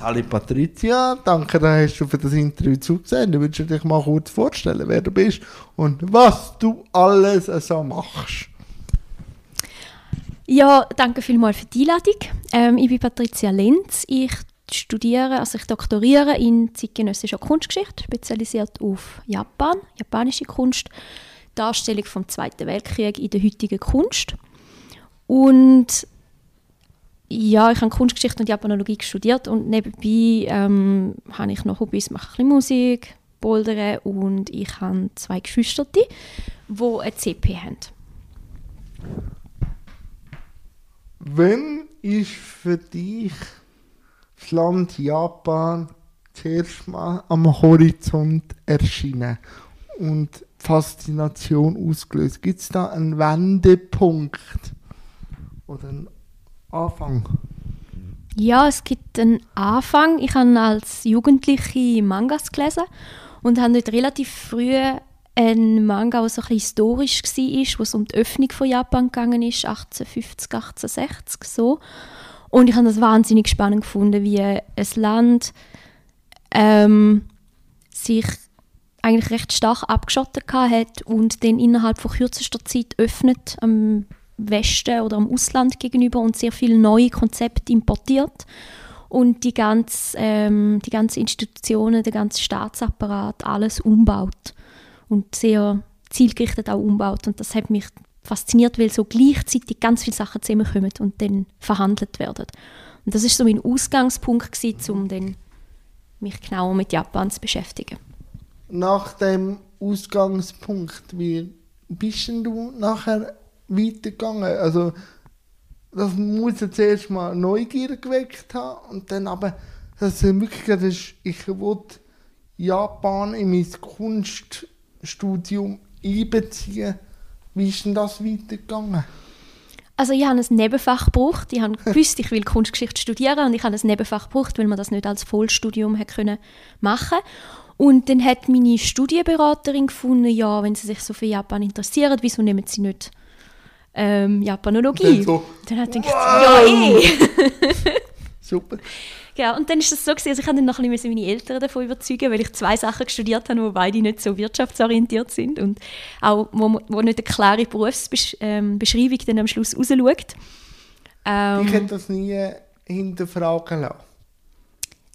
Sali Patricia, danke, dass du für das Interview zugesehen. Du würdest dich mal kurz vorstellen, wer du bist und was du alles so machst. Ja, danke vielmals für die Einladung. Ähm, ich bin Patricia Lenz. Ich studiere, also ich doktoriere in zeitgenössischer Kunstgeschichte, spezialisiert auf Japan, japanische Kunst, Darstellung vom Zweiten Weltkrieg in der heutigen Kunst. Und ja, ich habe Kunstgeschichte und Japanologie studiert und nebenbei ähm, habe ich noch Hobbys, mache ein bisschen Musik, Bouldern und ich habe zwei Geschwister, die eine CP haben. Wann ist für dich das Land Japan zuerst mal am Horizont erschienen und Faszination ausgelöst? Gibt es da einen Wendepunkt oder einen Anfang? Ja, es gibt einen Anfang. Ich habe als Jugendliche Mangas gelesen und habe dort relativ früh ein Manga, der so ein historisch war, wo es um die Öffnung von Japan gegangen ist, 1850, 1860 so. Und ich habe das wahnsinnig spannend gefunden, wie ein Land ähm, sich eigentlich recht stark abgeschottet hat und dann innerhalb von kürzester Zeit öffnet am Westen oder am Ausland gegenüber und sehr viele neue Konzepte importiert und die ganze, ähm, die ganze Institutionen, der ganze Staatsapparat, alles umbaut und sehr zielgerichtet auch umbaut. Und das hat mich fasziniert, weil so gleichzeitig ganz viele Sachen zusammenkommen und dann verhandelt werden. Und das ist so mein Ausgangspunkt gewesen, um dann mich genauer mit Japan zu beschäftigen. Nach dem Ausgangspunkt, wie bist du nachher weitergegangen? Also das muss ja zuerst mal Neugier geweckt haben und dann aber, dass du wirklich hast, ich will Japan in mein Kunst Studium einbeziehen. Wie ist denn das weitergegangen? Also ich habe ein Nebenfach gebraucht. Ich gewusst, ich will Kunstgeschichte studieren und ich habe ein Nebenfach gebraucht, weil man das nicht als Vollstudium hätte können machen Und dann hat meine Studienberaterin gefunden, ja, wenn sie sich so für Japan interessieren, wieso nehmen sie nicht ähm, Japanologie? So, dann hat sie gedacht, wow. ja eh. Super. Genau, und dann ist das so gewesen, also ich dann noch ein bisschen meine Eltern davon überzeugen, weil ich zwei Sachen studiert habe, die beide nicht so wirtschaftsorientiert sind und auch, wo, wo nicht eine klare Berufsbeschreibung ähm, dann am Schluss rausschaut. Ähm, ich hätte das nie hinterfragen lassen.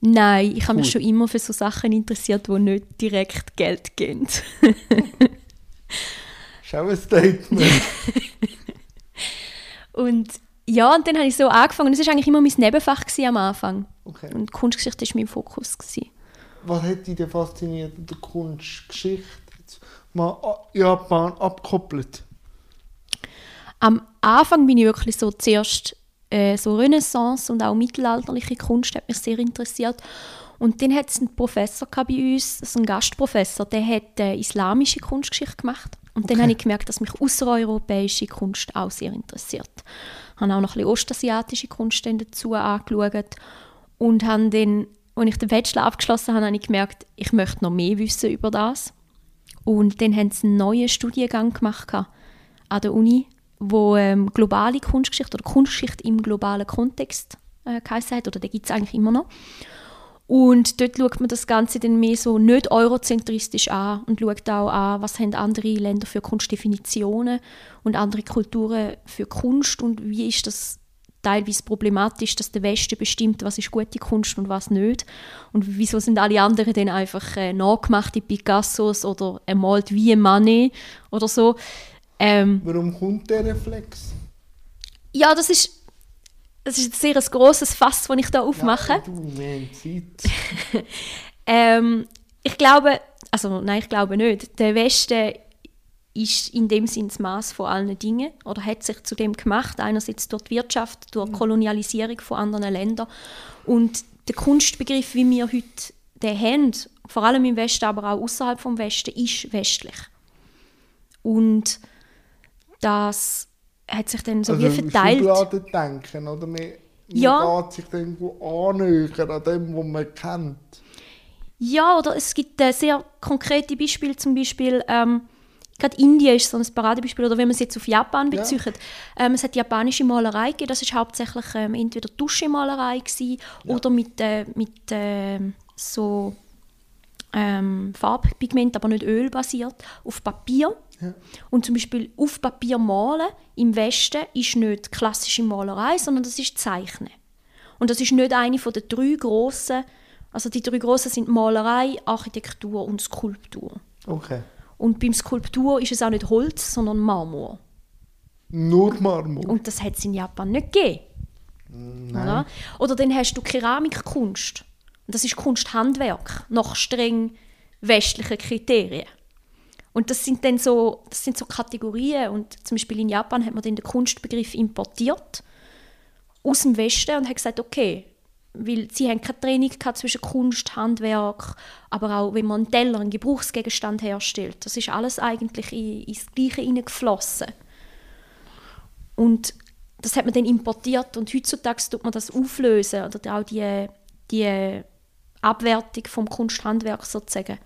Nein, ich habe mich schon immer für so Sachen interessiert, die nicht direkt Geld geben. Schau ein Statement. und ja, und dann habe ich so angefangen. Es war eigentlich immer mein Nebenfach am Anfang. Okay. Und Kunstgeschichte war mein Fokus. Gewesen. Was hat dich denn fasziniert in der Kunstgeschichte? Mal Japan abgekoppelt. Am Anfang bin ich wirklich so zuerst äh, so Renaissance und auch mittelalterliche Kunst hat mich sehr interessiert. Und dann hat es einen Professor bei uns, also einen Gastprofessor, der hat äh, islamische Kunstgeschichte gemacht. Und okay. dann habe ich gemerkt, dass mich außereuropäische Kunst auch sehr interessiert. Ich habe auch noch ein bisschen ostasiatische Kunst dazu angeschaut und habe dann, als ich den Bachelor abgeschlossen habe, habe ich gemerkt, ich möchte noch mehr wissen über das. Und dann haben sie einen neuen Studiengang gemacht an der Uni, wo ähm, globale Kunstgeschichte oder Kunstgeschichte im globalen Kontext äh, geheißen hat, oder den gibt es eigentlich immer noch. Und dort schaut man das Ganze dann mehr so nicht eurozentristisch an und schaut auch an, was haben andere Länder für Kunstdefinitionen und andere Kulturen für Kunst und wie ist das teilweise problematisch, dass der Westen bestimmt, was ist gute Kunst und was nicht. Und wieso sind alle anderen dann einfach äh, nachgemachte Picassos oder ermalt wie ein Manet oder so. Ähm, Warum kommt der Reflex? Ja, das ist das ist ein sehr grosses Fass, das ich hier aufmache. Ja, du, Zeit. ähm, ich glaube, also nein, ich glaube nicht. Der Westen ist in dem Sinne das Maß von allen Dingen oder hat sich zu dem gemacht. Einerseits durch die Wirtschaft, durch die mhm. Kolonialisierung von anderen Ländern. Und der Kunstbegriff, wie wir heute den haben, vor allem im Westen, aber auch außerhalb vom Westen, ist westlich. Und das hat sich dann so also, wie verteilt. Also denken, oder? Man, ja. geht sich irgendwo annähern an dem, was man kennt. Ja, oder es gibt äh, sehr konkrete Beispiele, zum Beispiel ähm, gerade Indien ist so ein Paradebeispiel, oder wenn man es jetzt auf Japan bezieht. Ähm, es hat japanische Malerei gegeben, das war hauptsächlich ähm, entweder Tuschemalerei gewesen, oder mit, äh, mit äh, so ähm, Farbpigment, aber nicht ölbasiert, auf Papier. Ja. Und zum Beispiel auf Papier malen im Westen ist nicht klassische Malerei, sondern das ist Zeichnen. Und das ist nicht eine von den drei grossen, also die drei grossen sind Malerei, Architektur und Skulptur. Okay. Und beim Skulptur ist es auch nicht Holz, sondern Marmor. Nur Marmor. Und das hat es in Japan nicht gegeben. Nein. Oder? Oder dann hast du Keramikkunst. Und das ist Kunsthandwerk nach streng westlichen Kriterien. Und das sind dann so, das sind so Kategorien. Und zum Beispiel in Japan hat man den Kunstbegriff importiert aus dem Westen und hat gesagt, okay, weil sie haben keine gehabt zwischen Kunst, Handwerk, aber auch wenn man einen Teller, einen Gebrauchsgegenstand herstellt. Das ist alles eigentlich in, ins Gleiche hineingeflossen. Und das hat man dann importiert und heutzutage tut man das auflösen oder auch die, die Abwertung vom Kunsthandwerk sozusagen.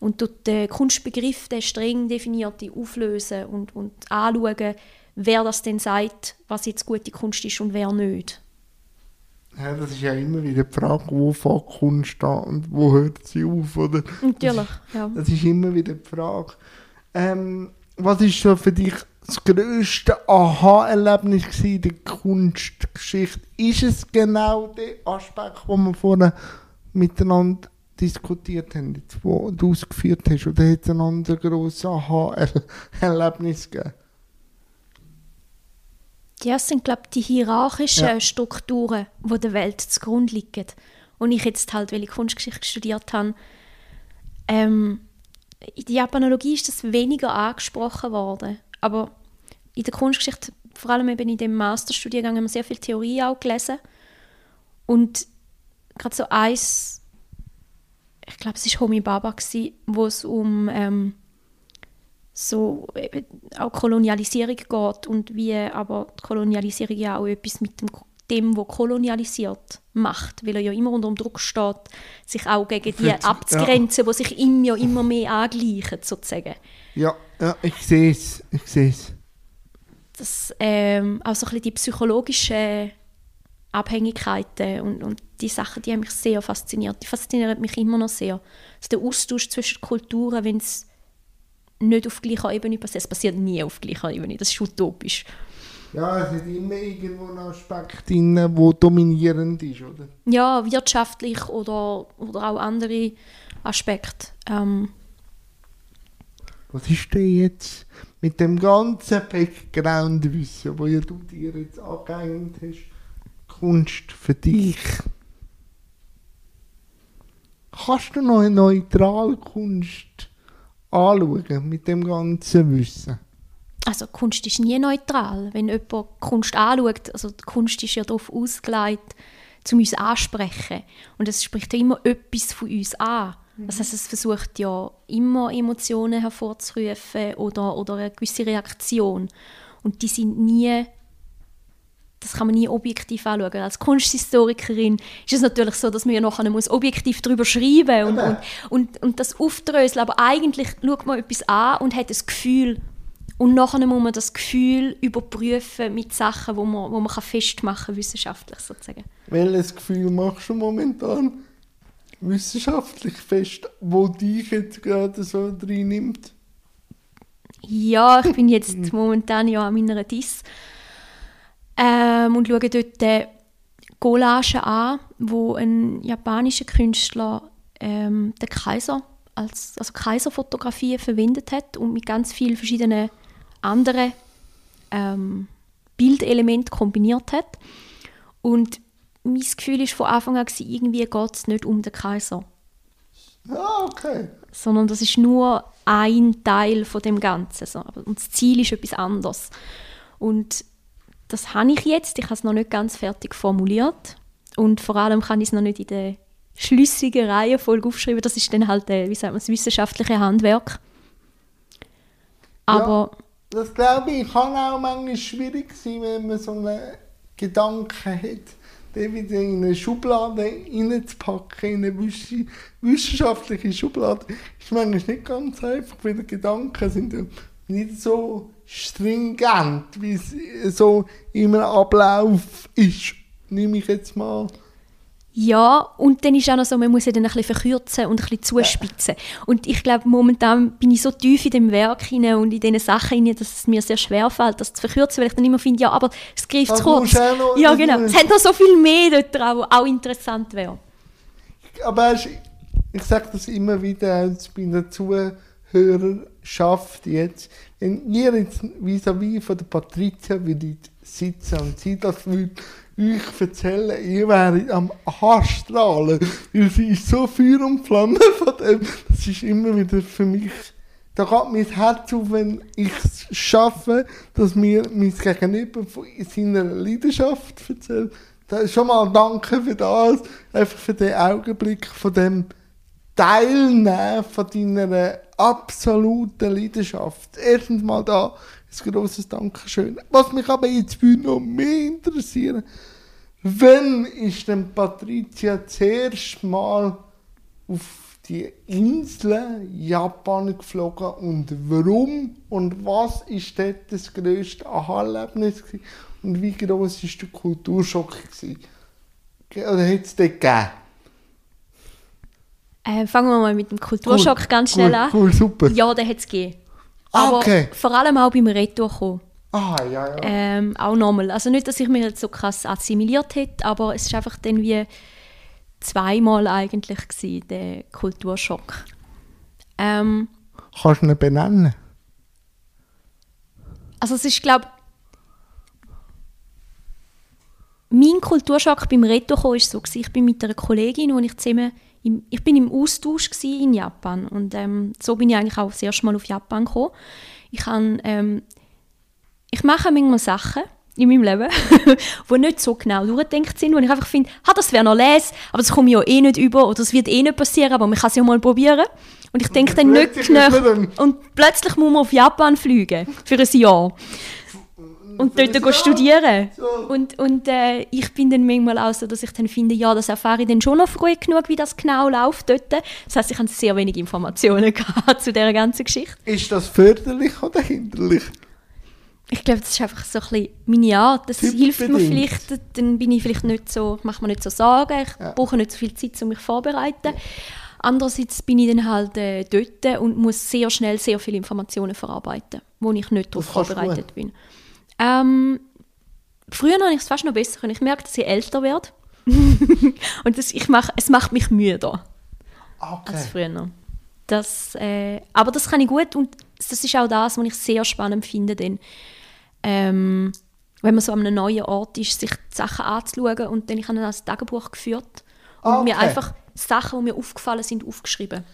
Und tut den Kunstbegriff, den streng definierte, auflösen und, und anschauen, wer das denn sagt, was jetzt gute Kunst ist und wer nicht. Ja, das ist ja immer wieder die Frage, wo fängt Kunst an und wo hört sie auf, oder? Natürlich, ja. Das ist immer wieder die Frage. Ähm, was ist so für dich das grösste Aha-Erlebnis in der Kunstgeschichte? Ist es genau der Aspekt, den wir vorhin miteinander diskutiert haben, jetzt, wo du ausgeführt hast, oder hat es ein anderes grosses Aha-Erlebnis gegeben? Ja, es sind, glaube ich, die hierarchischen Ja. Strukturen, die der Welt zugrunde liegen. Und ich jetzt halt, weil ich Kunstgeschichte studiert habe, ähm, in der Japanologie ist das weniger angesprochen worden. Aber in der Kunstgeschichte, vor allem eben in dem Masterstudiengang, haben wir sehr viel Theorie auch gelesen. Und gerade so eins, ich glaube, es war Homi Baba, gewesen, wo es um ähm, so auch Kolonialisierung geht und wie aber die Kolonialisierung ja auch etwas mit dem, dem wo kolonialisiert macht, weil er ja immer unter dem Druck steht, sich auch gegen die Für- abzugrenzen, die sich ihm ja immer mehr angleichen, sozusagen. Ja, ja ich sehe es. Ich sehe es. Das, ähm, auch so ein bisschen die psychologischen Abhängigkeiten und, und die Sachen, die haben mich sehr fasziniert. Die faszinieren mich immer noch sehr. Also der Austausch zwischen Kulturen, wenn es nicht auf gleicher Ebene passiert. Es passiert nie auf gleicher Ebene, das ist utopisch. Ja, es hat immer irgendwo einen Aspekt drin, der dominierend ist, oder? Ja, wirtschaftlich oder, oder auch andere Aspekte. Ähm, Was ist denn jetzt mit dem ganzen Background-Wissen, das ja du dir jetzt angeeignet hast, Kunst für dich? Kannst du noch eine neutrale Kunst anschauen mit dem ganzen Wissen? also Kunst ist nie neutral. Wenn jemand Kunst anschaut, also die Kunst ist ja darauf ausgelegt, um uns ansprechen. Und es spricht ja immer etwas von uns an. Das heißt, es versucht ja immer Emotionen hervorzurufen oder, oder eine gewisse Reaktion. Und die sind nie, das kann man nie objektiv anschauen. Als Kunsthistorikerin ist es natürlich so, dass man ja nachher muss objektiv darüber schreiben und, und, und, und das aufdröseln. Aber eigentlich schaut man etwas an und hat das Gefühl, und nachher muss man das Gefühl überprüfen mit Sachen, wo man, wo man kann festmachen kann, wissenschaftlich sozusagen. Welches Gefühl machst du momentan wissenschaftlich fest, wo dich jetzt gerade so drin nimmt? Ja, ich bin jetzt momentan ja an meiner DIS ähm, und schaue dort Collagen an, wo ein japanischer Künstler ähm, den Kaiser als also Kaiserfotografie verwendet hat und mit ganz vielen verschiedenen anderen ähm, Bildelementen kombiniert hat. Und mein Gefühl war von Anfang an, gewesen, irgendwie geht es nicht um den Kaiser Ah, okay. sondern das ist nur ein Teil von dem Ganzen. So. Und das Ziel ist etwas anderes. Und das habe ich jetzt. Ich habe es noch nicht ganz fertig formuliert. Und vor allem kann ich es noch nicht in der schlüssigen Reihenfolge aufschreiben. Das ist dann halt, äh, wie sagt man, das wissenschaftliche Handwerk. Aber Das glaube ich kann auch manchmal schwierig sein, wenn man so einen Gedanken hat, den wieder in eine Schublade reinzupacken, in eine wissenschaftliche Schublade, ist manchmal nicht ganz einfach, weil die Gedanken sind ja nicht so stringent, wie es so einem Ablauf ist. Nehme ich jetzt mal. Ja, und dann ist auch noch so, man muss ja dann ein bisschen verkürzen und ein bisschen zuspitzen. Und ich glaube, momentan bin ich so tief in dem Werk hinein und in diesen Sachen hinein, dass es mir sehr schwer fällt, das zu verkürzen, weil ich dann immer finde, ja, aber es greift zu kurz. noch- Ja, genau. Es hat noch so viel mehr dort dran, was auch interessant wäre. Aber ich sage das immer wieder auch bei der Zuhörerschaft jetzt. Wenn ihr jetzt vis-à-vis von der Patricia würdet sitzen und sie das würde euch erzählen, ihr wäret am Haarstrahlen, weil sie ist so Feuer und Flamme von dem. Das ist immer wieder für mich, da geht das Herz auf, wenn ich es schaffe, dass mir mein Gegenüber von seiner Leidenschaft erzählt. Da schon mal danke für das, einfach für den Augenblick von dem Teilnehmen von deiner absoluten Leidenschaft. Erstens mal da ein grosses Dankeschön. Was mich aber jetzt noch mehr interessieren, wann ist denn Patricia zuerst mal auf die Insel Japan geflogen und warum und was ist dort das grösste Aha-Erlebnis und wie groß ist der Kulturschock gewesen? Oder hat es dort gegeben? Äh, fangen wir mal mit dem Kulturschock ganz schnell cool, an. Cool, super. Ja, den hat es gegeben. Ah, Aber okay. vor allem auch beim Retour kommen. Ah, ja, ja. Ähm, auch nochmal. Also nicht, dass ich mich jetzt so krass assimiliert hätte, aber es ist einfach dann wie zweimal eigentlich gewesen, der Kulturschock. Ähm, Kannst du ihn benennen? also es ist, glaube mein Kulturschock beim Retour war so, gewesen. ich bin mit einer Kollegin, und ich zusammen im, ich bin im Austausch in Japan und ähm, so bin ich eigentlich auch das erste Mal auf Japan gekommen. Ich, kann, ähm, ich mache manchmal Sachen in meinem Leben, die nicht so genau durchgedacht sind, wo ich einfach finde, ha, das wäre noch les, aber das komme ich ja eh nicht über oder das wird eh nicht passieren, aber man kann es ja mal probieren. Und ich denke dann nicht dann- Und plötzlich muss man auf Japan fliegen für ein Jahr. Und dort Jahr? studieren. So. Und, und äh, ich bin dann manchmal auch so, dass ich dann finde, ja, das erfahre ich dann schon noch früh genug, wie das genau läuft dort. Das heisst, ich habe sehr wenig Informationen gehabt zu dieser ganzen Geschichte. Ist das förderlich oder hinderlich? Ich glaube, das ist einfach so ein bisschen meine Art. Das hilft mir vielleicht, dann bin ich vielleicht nicht so, mache mir nicht so Sorgen, ich Ja. brauche nicht so viel Zeit, um mich vorzubereiten. Andererseits bin ich dann halt äh, dort und muss sehr schnell sehr viele Informationen verarbeiten, wo ich nicht darauf vorbereitet bin. Ähm, früher habe ich es fast noch besser können. Ich merke, dass ich älter werde. und das, ich mach, es macht mich müder Okay. als früher. Das, äh, aber das kann ich gut und das ist auch das, was ich sehr spannend finde, denn ähm, wenn man so an einem neuen Ort ist, sich die Sachen anzuschauen und dann ich habe dann als Tagebuch geführt und Ah, mir okay. einfach Sachen, die mir aufgefallen sind, aufgeschrieben.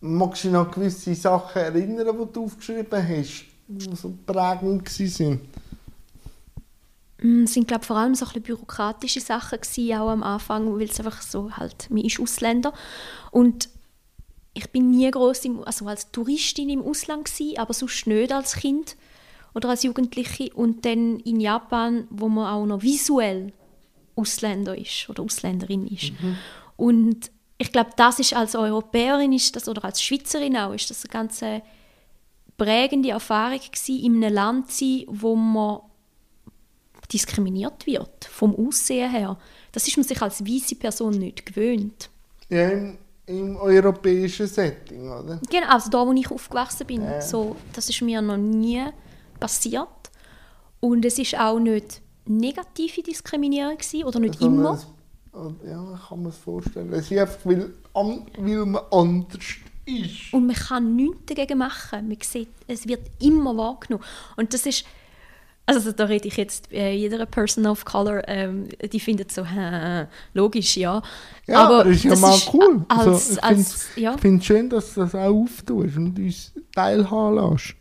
Magst du dich noch an gewisse Sachen erinnern, die du aufgeschrieben hast, die so prägend waren? Mm, Es sind glaube vor allem so ein bürokratische Sachen gewesen, auch am Anfang, weil es einfach so halt, man ist Ausländer. Und ich bin nie groß also als Touristin im Ausland gewesen, aber sonst nicht als Kind oder als Jugendliche. Und dann in Japan, wo man auch noch visuell Ausländer ist oder Ausländerin ist. Und ich glaube, das ist als Europäerin ist das, oder als Schweizerin auch, ist das eine ganz äh, prägende Erfahrung gewesen, in einem Land zu sein, wo man diskriminiert wird, vom Aussehen her. Das ist man sich als weiße Person nicht gewöhnt. Ja, im, im europäischen Setting, oder? Genau, also da, wo ich aufgewachsen bin, Ja. so, das ist mir noch nie passiert. Und es ist auch nicht negative Diskriminierung gewesen, oder nicht Sondern immer. es- Ja, kann mir das vorstellen. Es ist einfach, weil, weil man anders ist. Und man kann nichts dagegen machen. Man sieht, es wird immer wahrgenommen. Und das ist, also da rede ich jetzt äh, jeder Person of Color, ähm, die findet so, hä, logisch, ja. Ja, aber ist ja mal cool. Als, Also, ich als, ja. Ich finde es schön, dass du das auch auftust und uns teilhaben lässt.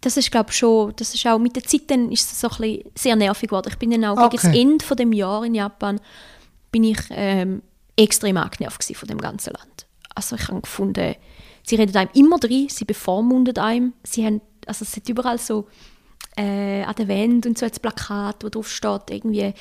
das ist glaube schon, das ist auch mit der Zeit dann ist es so ein bisschen sehr nervig geworden. Ich bin dann auch gegen das Okay. Ende von dem Jahr in Japan bin ich ähm, extrem angenervt von dem ganzen Land. Also ich habe gefunden, sie reden einem immer drin, sie bevormunden einem, sie haben, also es hat überall so äh, an der Wand und so als Plakat, wo drauf steht, irgendwie,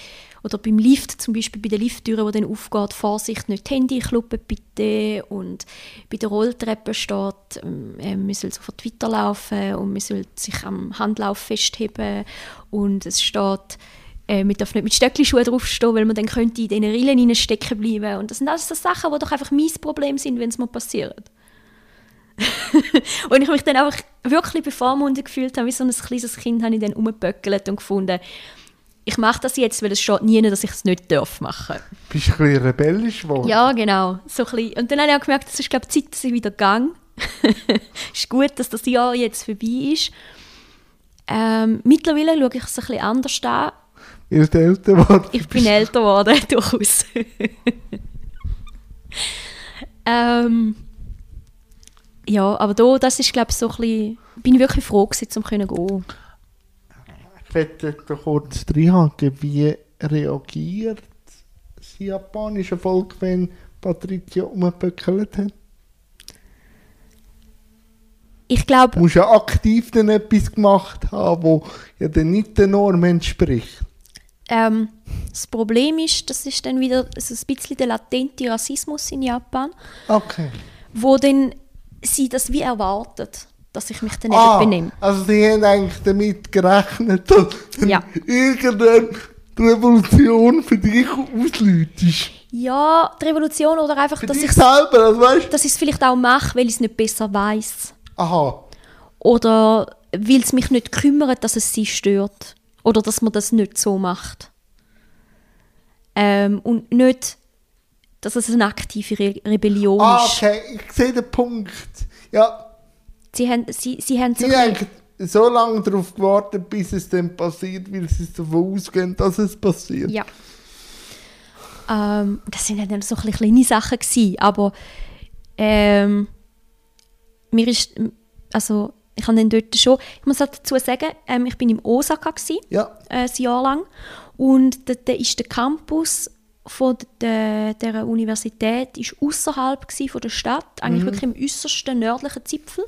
oder beim Lift zum Beispiel, bei der Lifttüre, wo dann aufgeht, Vorsicht, nicht die Handy kluppen bitte. Und bei der Rolltreppe steht, ähm, äh, man soll sofort weiterlaufen und man soll sich am Handlauf festheben. Und es steht, äh, man darf nicht mit Stöckelschuhen draufstehen, weil man dann könnte in diesen Rillen stecken bleiben. Und das sind alles so Sachen, die doch einfach mein Problem sind, wenn es mal passiert. und ich mich dann einfach wirklich bevormundet gefühlt habe, wie so ein kleines Kind, habe ich dann umgeböckelt und gefunden, ich mache das jetzt, weil es steht nie, dass ich es nicht darf machen. Bist du ein bisschen rebellisch geworden? Ja, genau. So ein bisschen. Und dann habe ich auch gemerkt, es ist glaube Zeit, dass ich wieder gang. Es ist gut, dass das Jahr jetzt vorbei ist. Ähm, mittlerweile schaue ich es ein bisschen anders an. Du älter geworden Ich bin älter geworden, durchaus. ähm, ja, aber da, das ist glaube ich so ein bisschen, bin ich wirklich froh gewesen, um zu gehen. Ich möchte da kurz reinhaken, wie reagiert das japanische Volk, wenn Patricia umgeböckelt hat? Ich glaube, Du musst ja aktiv dann etwas gemacht haben, wo ja dann nicht der Norm entspricht. ähm, das Problem ist, das ist dann wieder so ein bisschen der latente Rassismus in Japan, Okay. wo dann sie das wie erwartet, dass ich mich dann Ah, eben benehme. also sie haben eigentlich damit gerechnet, dass Ja. irgendeine Revolution für dich auslöst. Ja, die Revolution oder einfach, Für dass ich selber, also weißt dass ich es vielleicht auch mache, weil ich es nicht besser weiß. Aha. Oder weil es mich nicht kümmert, dass es sie stört. Oder dass man das nicht so macht. Ähm, und nicht, dass es eine aktive Re Rebellion Ah, ist. okay, ich sehe den Punkt. Ja, Sie haben, sie, sie haben so sie haben so lange darauf gewartet, bis es dann passiert, weil sie davon ausgehen, dass es passiert. Ja. Ähm, das sind dann so kleine Sachen gewesen, aber ähm, mir ist, also ich habe dann dort schon, ich muss halt dazu sagen, ähm, ich bin im Osaka gewesen, Ja. äh, ein Jahr lang und dort ist der Campus von der, der Universität ist außerhalb von der Stadt, eigentlich wirklich im äußersten nördlichen Zipfel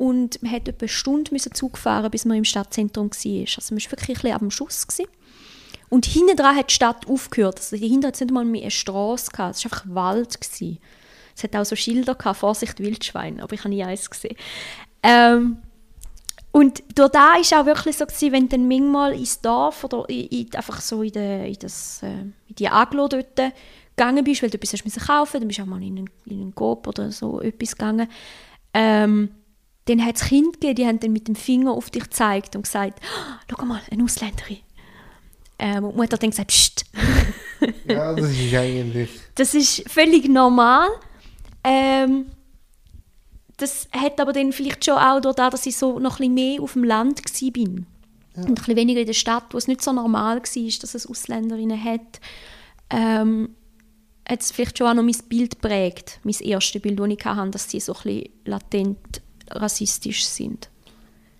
und man musste etwa eine Stunde müssen Zug fahren, bis man im Stadtzentrum war. Also man war wirklich ein bisschen am Schuss. Gewesen. Und hinten dran hat die Stadt aufgehört. Also hinten hat es nicht mal mehr eine Straße gehabt. Es war einfach Wald. Gewesen. Es hat auch so Schilder gehabt, Vorsicht Wildschwein, aber ich habe nie eins gesehen. Ähm, und dort da ist auch wirklich so gewesen, wenn dann manchmal ins Dorf oder in, in, einfach so in, de, in, das, äh, in die Aglo dort gegangen bist, weil du etwas hast kaufen, dann bist du auch mal in einen, in einen Coop oder so etwas gegangen. Ähm, dann hat es Kinder gegeben, die haben dann mit dem Finger auf dich gezeigt und gesagt, «Ah, schau mal, eine Ausländerin. Ähm, und die Mutter hat dann gesagt, Psst. ja, das ist eigentlich. Das ist völlig normal. Ähm, das hat aber dann vielleicht schon auch durch das, dass ich so noch ein bisschen mehr auf dem Land war. Und ein bisschen weniger in der Stadt, wo es nicht so normal war, dass es Ausländerinnen hat. Ähm, hat es vielleicht schon auch noch mein Bild prägt, mein erstes Bild, das ich hatte, dass sie so ein bisschen latent rassistisch sind.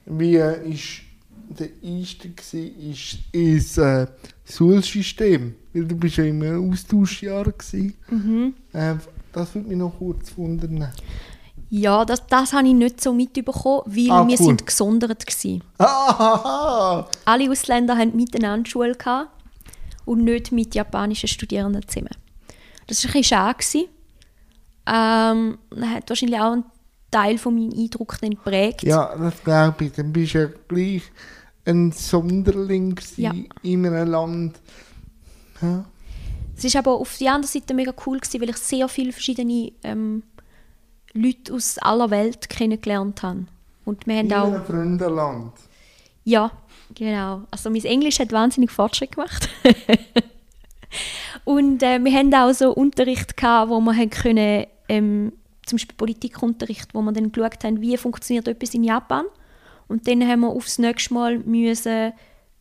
Wie äh, ist der Einstieg ist ins äh, Schulsystem? Weil du bist ja im Austauschjahr gewesen. Mhm. Äh, das würde mich noch kurz wundern. Ja, das, das habe ich nicht so mitbekommen, weil Ah, wir cool. sind gesondert waren. Ah, Alle Ausländer hatten miteinander Schule gehabt und nicht mit japanischen Studierenden zusammen. Das war ein bisschen schade. Ähm, das hat wahrscheinlich auch einen Teil von meinem Eindruck dann geprägt. ja, das glaube ich. Dann bist du ja gleich ein Sonderling Ja. in einem Land. Ja. Es war aber auf der anderen Seite mega cool, gewesen, weil ich sehr viele verschiedene ähm, Leute aus aller Welt kennengelernt habe. Und wir haben In auch... einem Freundenland. Ja, genau. Also mein Englisch hat wahnsinnig Fortschritt gemacht. und äh, wir hatten auch so Unterricht gehabt, wo wir haben können, ähm, zum Beispiel Politikunterricht, wo wir dann geschaut haben, wie funktioniert etwas in Japan. Und dann haben wir aufs nächste Mal müssen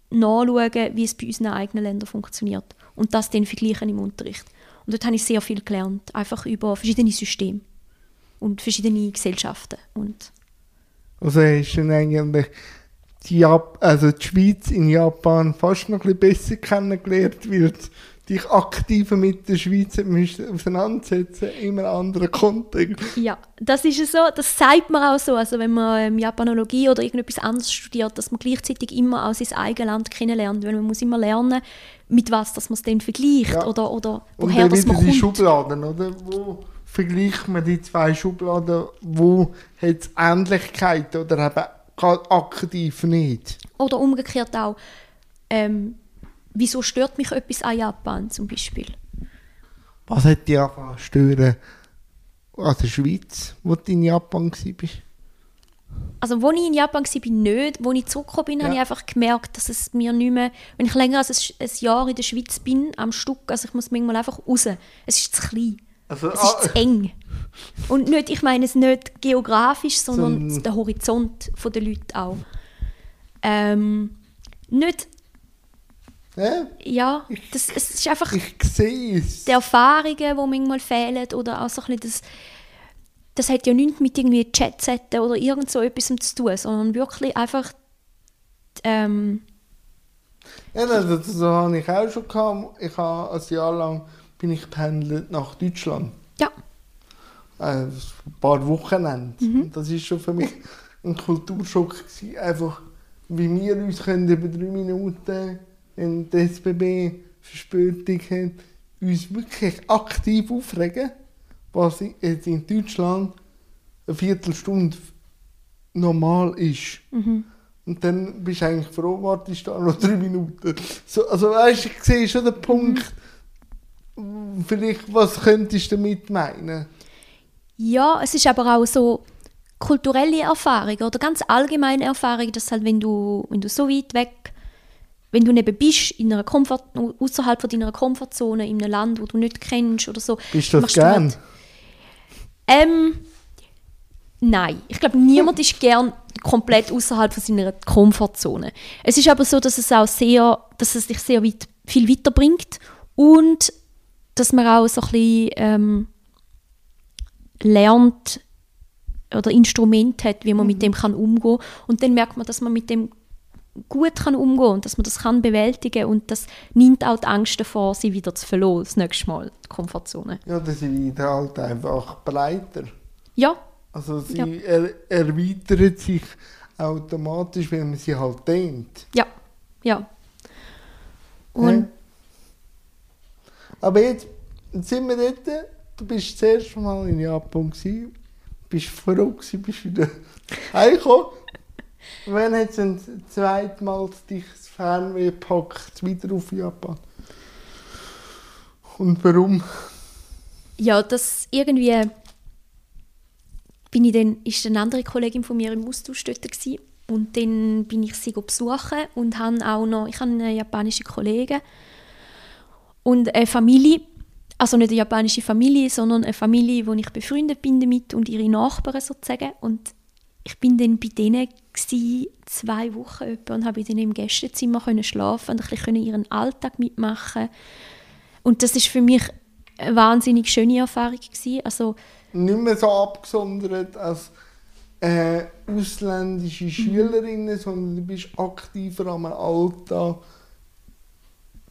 nachschauen, wie es bei unseren eigenen Ländern funktioniert. Und das dann vergleichen im Unterricht. Und dort habe ich sehr viel gelernt, einfach über verschiedene Systeme und verschiedene Gesellschaften. Und Also hast du eigentlich die, Jap also die Schweiz in Japan fast noch ein bisschen besser kennengelernt, weil dich aktiver mit der Schweiz auseinandersetzen in einem anderen Kontext. Ja, das ist so, das sagt man auch so, also wenn man ähm, Japanologie oder irgendetwas anderes studiert, dass man gleichzeitig immer auch sein eigenes Land kennenlernt, weil man muss immer lernen, mit was dass man es dann vergleicht Ja. oder, oder Und woher dann das man die kommt. Schubladen, oder? Wo vergleicht man die zwei Schubladen, wo hat es Ähnlichkeiten oder eben aktiv nicht? Oder umgekehrt auch, ähm, wieso stört mich etwas an Japan zum Beispiel? Was hat dich angefangen stören an der Schweiz, wo du in Japan warst? Also, als ich in Japan war, nicht. Als ich zurückgekommen bin, Ja. habe ich einfach gemerkt, dass es mir nicht mehr, wenn ich länger als ein, ein Jahr in der Schweiz bin, am Stück, also ich muss manchmal einfach raus. Es ist zu klein. Also, Es ist zu eng. Und nicht, ich meine es nicht geografisch, sondern So- der Horizont der Leute auch. Ähm, nicht, ja, ja, das, es ist einfach ich sehe es. die Erfahrungen, die manchmal fehlen oder auch so ein bisschen das, das hat ja nichts mit irgendwie Chatsetten oder irgend so etwas zu tun, sondern wirklich einfach ähm, Ja, das, das, das habe ich auch schon gehabt. Ich habe ein Jahr lang bin ich pendelt nach Deutschland. ja, Äh, ein paar Wochenende. Und das ist schon für mich ein Kulturschock gewesen. Einfach, wie wir uns können über drei Minuten, wenn die SBB Verspätung hat, uns wirklich aktiv aufregen, was jetzt in Deutschland eine Viertelstunde normal ist. Und dann bist du eigentlich froh, wartest da noch drei Minuten. So, also weißt du, ich sehe schon den Punkt, vielleicht, was könntest du damit meinen? ja, es ist aber auch so kulturelle Erfahrung oder ganz allgemeine Erfahrung, dass halt, wenn du, wenn du so weit weg, wenn du neben bist, in einer Komfort, außerhalb von deiner Komfortzone, in einem Land, wo du nicht kennst oder so, Bist du das machst du gern? halt- Ähm, nein. Ich glaube, niemand ist gern komplett außerhalb von seiner Komfortzone. Es ist aber so, dass es auch sehr, dass es dich sehr weit, viel weiterbringt und dass man auch so ein bisschen ähm, lernt oder Instrument hat, wie man mit dem kann umgehen und dann merkt man, dass man mit dem gut kann umgehen und dass man das kann bewältigen und das nimmt auch die Angst davor, sie wieder zu verlieren, das nächste Mal, die Komfortzone. Ja, das sind halt einfach breiter. Ja, Also sie Ja. er, erweitern sich automatisch, wenn man sie halt dehnt. Ja, ja. Und Ja. Aber jetzt sind wir dort, du bist das erste Mal in Japan gewesen, bist froh gewesen, bist wieder heimgekommen. Wann hat es das zweite Mal dich das Fernweh gepackt, wieder auf Japan? Und warum? ja, das irgendwie bin ich dann, ist eine andere Kollegin von mir im Austausch dort gewesen. und dann bin ich sie besuchen und habe auch noch, ich habe eine japanische Kollegin und eine Familie, also nicht eine japanische Familie, sondern eine Familie, wo ich befreundet bin damit und ihre Nachbarn sozusagen. Und ich bin dann bei denen zwei Wochen etwa, und habe dann im Gästezimmer können schlafen und ein bisschen ihren Alltag mitmachen. Und das ist für mich eine wahnsinnig schöne Erfahrung gewesen. Also Nicht mehr so abgesondert als äh, ausländische Schülerinnen, sondern du bist aktiver am Alltag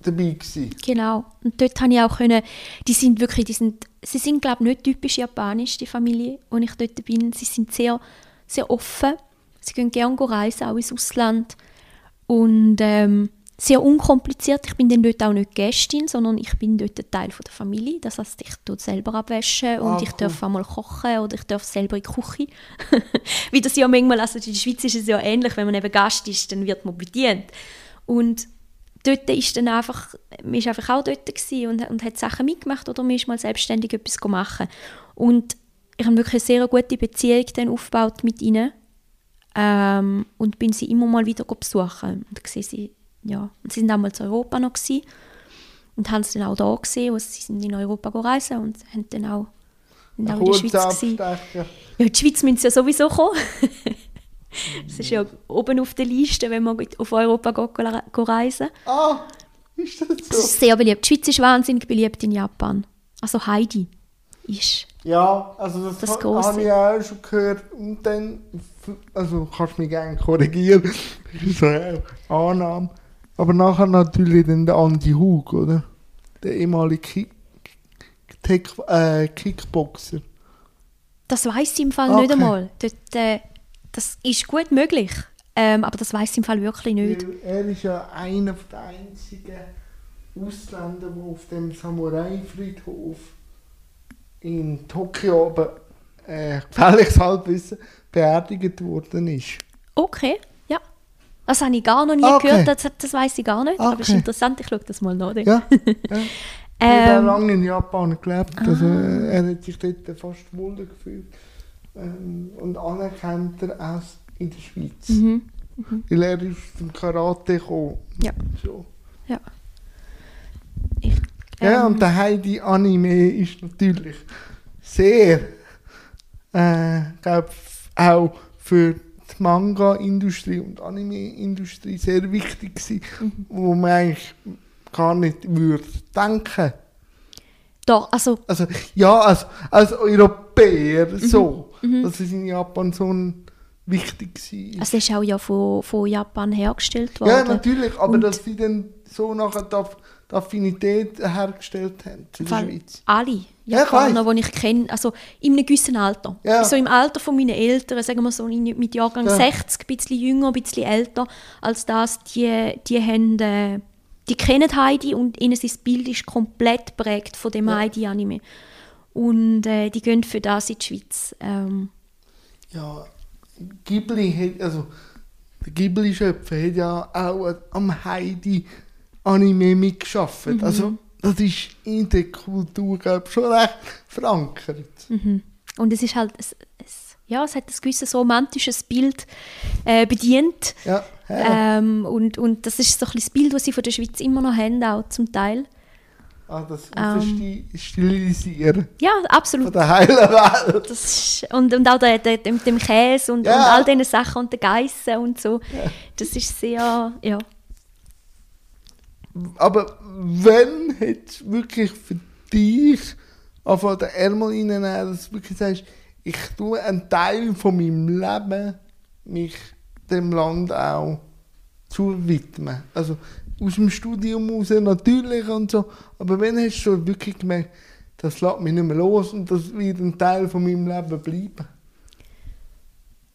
dabei gewesen. Genau. Und dort habe ich auch können, die sind wirklich, die sind, sie sind glaube ich nicht typisch japanisch, die Familie, wo ich dort bin. Sie sind sehr, sehr offen. Sie können gerne reisen, auch ins Ausland. Und ähm, sehr unkompliziert. Ich bin dann dort auch nicht Gästin, sondern ich bin dort ein Teil von der Familie. Das heißt, ich tue selber abwaschen und Ah, ich cool. darf einmal kochen oder ich darf selber in die Küche. Wie das ja manchmal, also in der Schweiz ist es ja ähnlich, wenn man eben Gast ist, dann wird man bedient. Und dort ist dann einfach, man ist einfach auch dort gewesen und, und hat Sachen mitgemacht oder man ist mal selbstständig etwas machen. Und ich habe wirklich eine sehr gute Beziehung dann aufgebaut mit ihnen ähm, und bin sie immer mal wieder besuchen. Und sehe sie, ja, und sie sind auch mal zu Europa noch gewesen und haben sie dann auch da gesehen, also sie sind in Europa reisen und haben dann auch, sind auch in der Schweiz gewesen. Ja, in die Schweiz müssen sie ja sowieso kommen. Das ist ja oben auf der Liste, wenn man auf Europa reisen Ah, ist das Das so? ist sehr beliebt. Die Schweiz ist wahnsinnig beliebt in Japan. Also Heidi ist. Ja, also das, Das habe ich auch schon gehört. Und dann, also kannst du mich gerne korrigieren, das ist so eine Annahme. Aber nachher natürlich dann der Andi Hug, oder? der ehemalige Kick, Kick, äh, Kickboxer. Das weiß ich im Fall Okay. nicht einmal. Dort, äh, das ist gut möglich, ähm, aber das weiß ich im Fall wirklich nicht. Er ist ja einer der einzigen Ausländer, der auf dem Samurai-Friedhof in Tokio aber äh, gefährliches Halbwissen beerdigt worden ist. Okay, ja. Das habe ich gar noch nie Ah, okay. gehört, das, das weiß ich gar nicht. Aber es ist Okay. interessant, ich schaue das mal nach. Ja, ja. Er hat Ähm, lange in Japan gelebt, also er hat sich dort fast wohl gefühlt. Ähm, und anerkennt er auch in der Schweiz. mhm. Weil er aus dem Karate gekommen. Ja. So. Ja. Ich, Ja, ähm, und der Heidi Anime ist natürlich sehr, äh, glaub, auch für die Manga-Industrie und Anime-Industrie sehr wichtig gewesen, Mhm. wo man eigentlich gar nicht würde denken. Doch, also Also ja, als, als Europäer Mhm. so, dass es in Japan so ein wichtig war. es ist auch ja von, von Japan hergestellt worden. ja, natürlich, aber Und- dass sie dann so nachher die, Aff- die Affinität hergestellt haben zu der Schweiz. alle Ja, Japaner, die ich kenne, also in einem gewissen Alter. Ja. So im Alter von meinen Eltern, sagen wir so mit Jahrgang Ja. 60, ein bisschen jünger, ein bisschen älter als das, die, die haben, äh, die kennen Heidi und ihnen sein Bild ist komplett prägt von dem Ja. Heidi-Anime. Und äh, die gehen für das in die Schweiz. Ähm, Ja, Ghibli hat, also der Ghibli-Schöpfer hat ja auch am Heidi-Anime mitgeschafft. Mhm. Also das ist in der Kultur, glaube ich, schon recht verankert. Mhm. Und es ist halt, es, es, ja, es hat ein gewisses romantisches Bild äh, bedient. Ja, ja. Ähm, und, und das ist so ein bisschen das Bild, das sie von der Schweiz immer noch haben, auch zum Teil. Ah, das ähm, ähm, Stilisieren Ja, von absolut. der heilen Welt. Das ist, und, und auch der, der, mit dem Käse und, Ja. und all diesen Sachen und den Geissen und so. Das ist sehr, ja. Aber wenn hat wirklich für dich einfach den Ärmel reinnehmen, dass du wirklich sagst, ich tue einen Teil von meinem Leben mich dem Land auch zu widmen. Also aus dem Studium raus natürlich und so, aber wenn hast du schon wirklich gemerkt, das lässt mich nicht mehr los und das wird ein Teil von meinem Leben bleiben?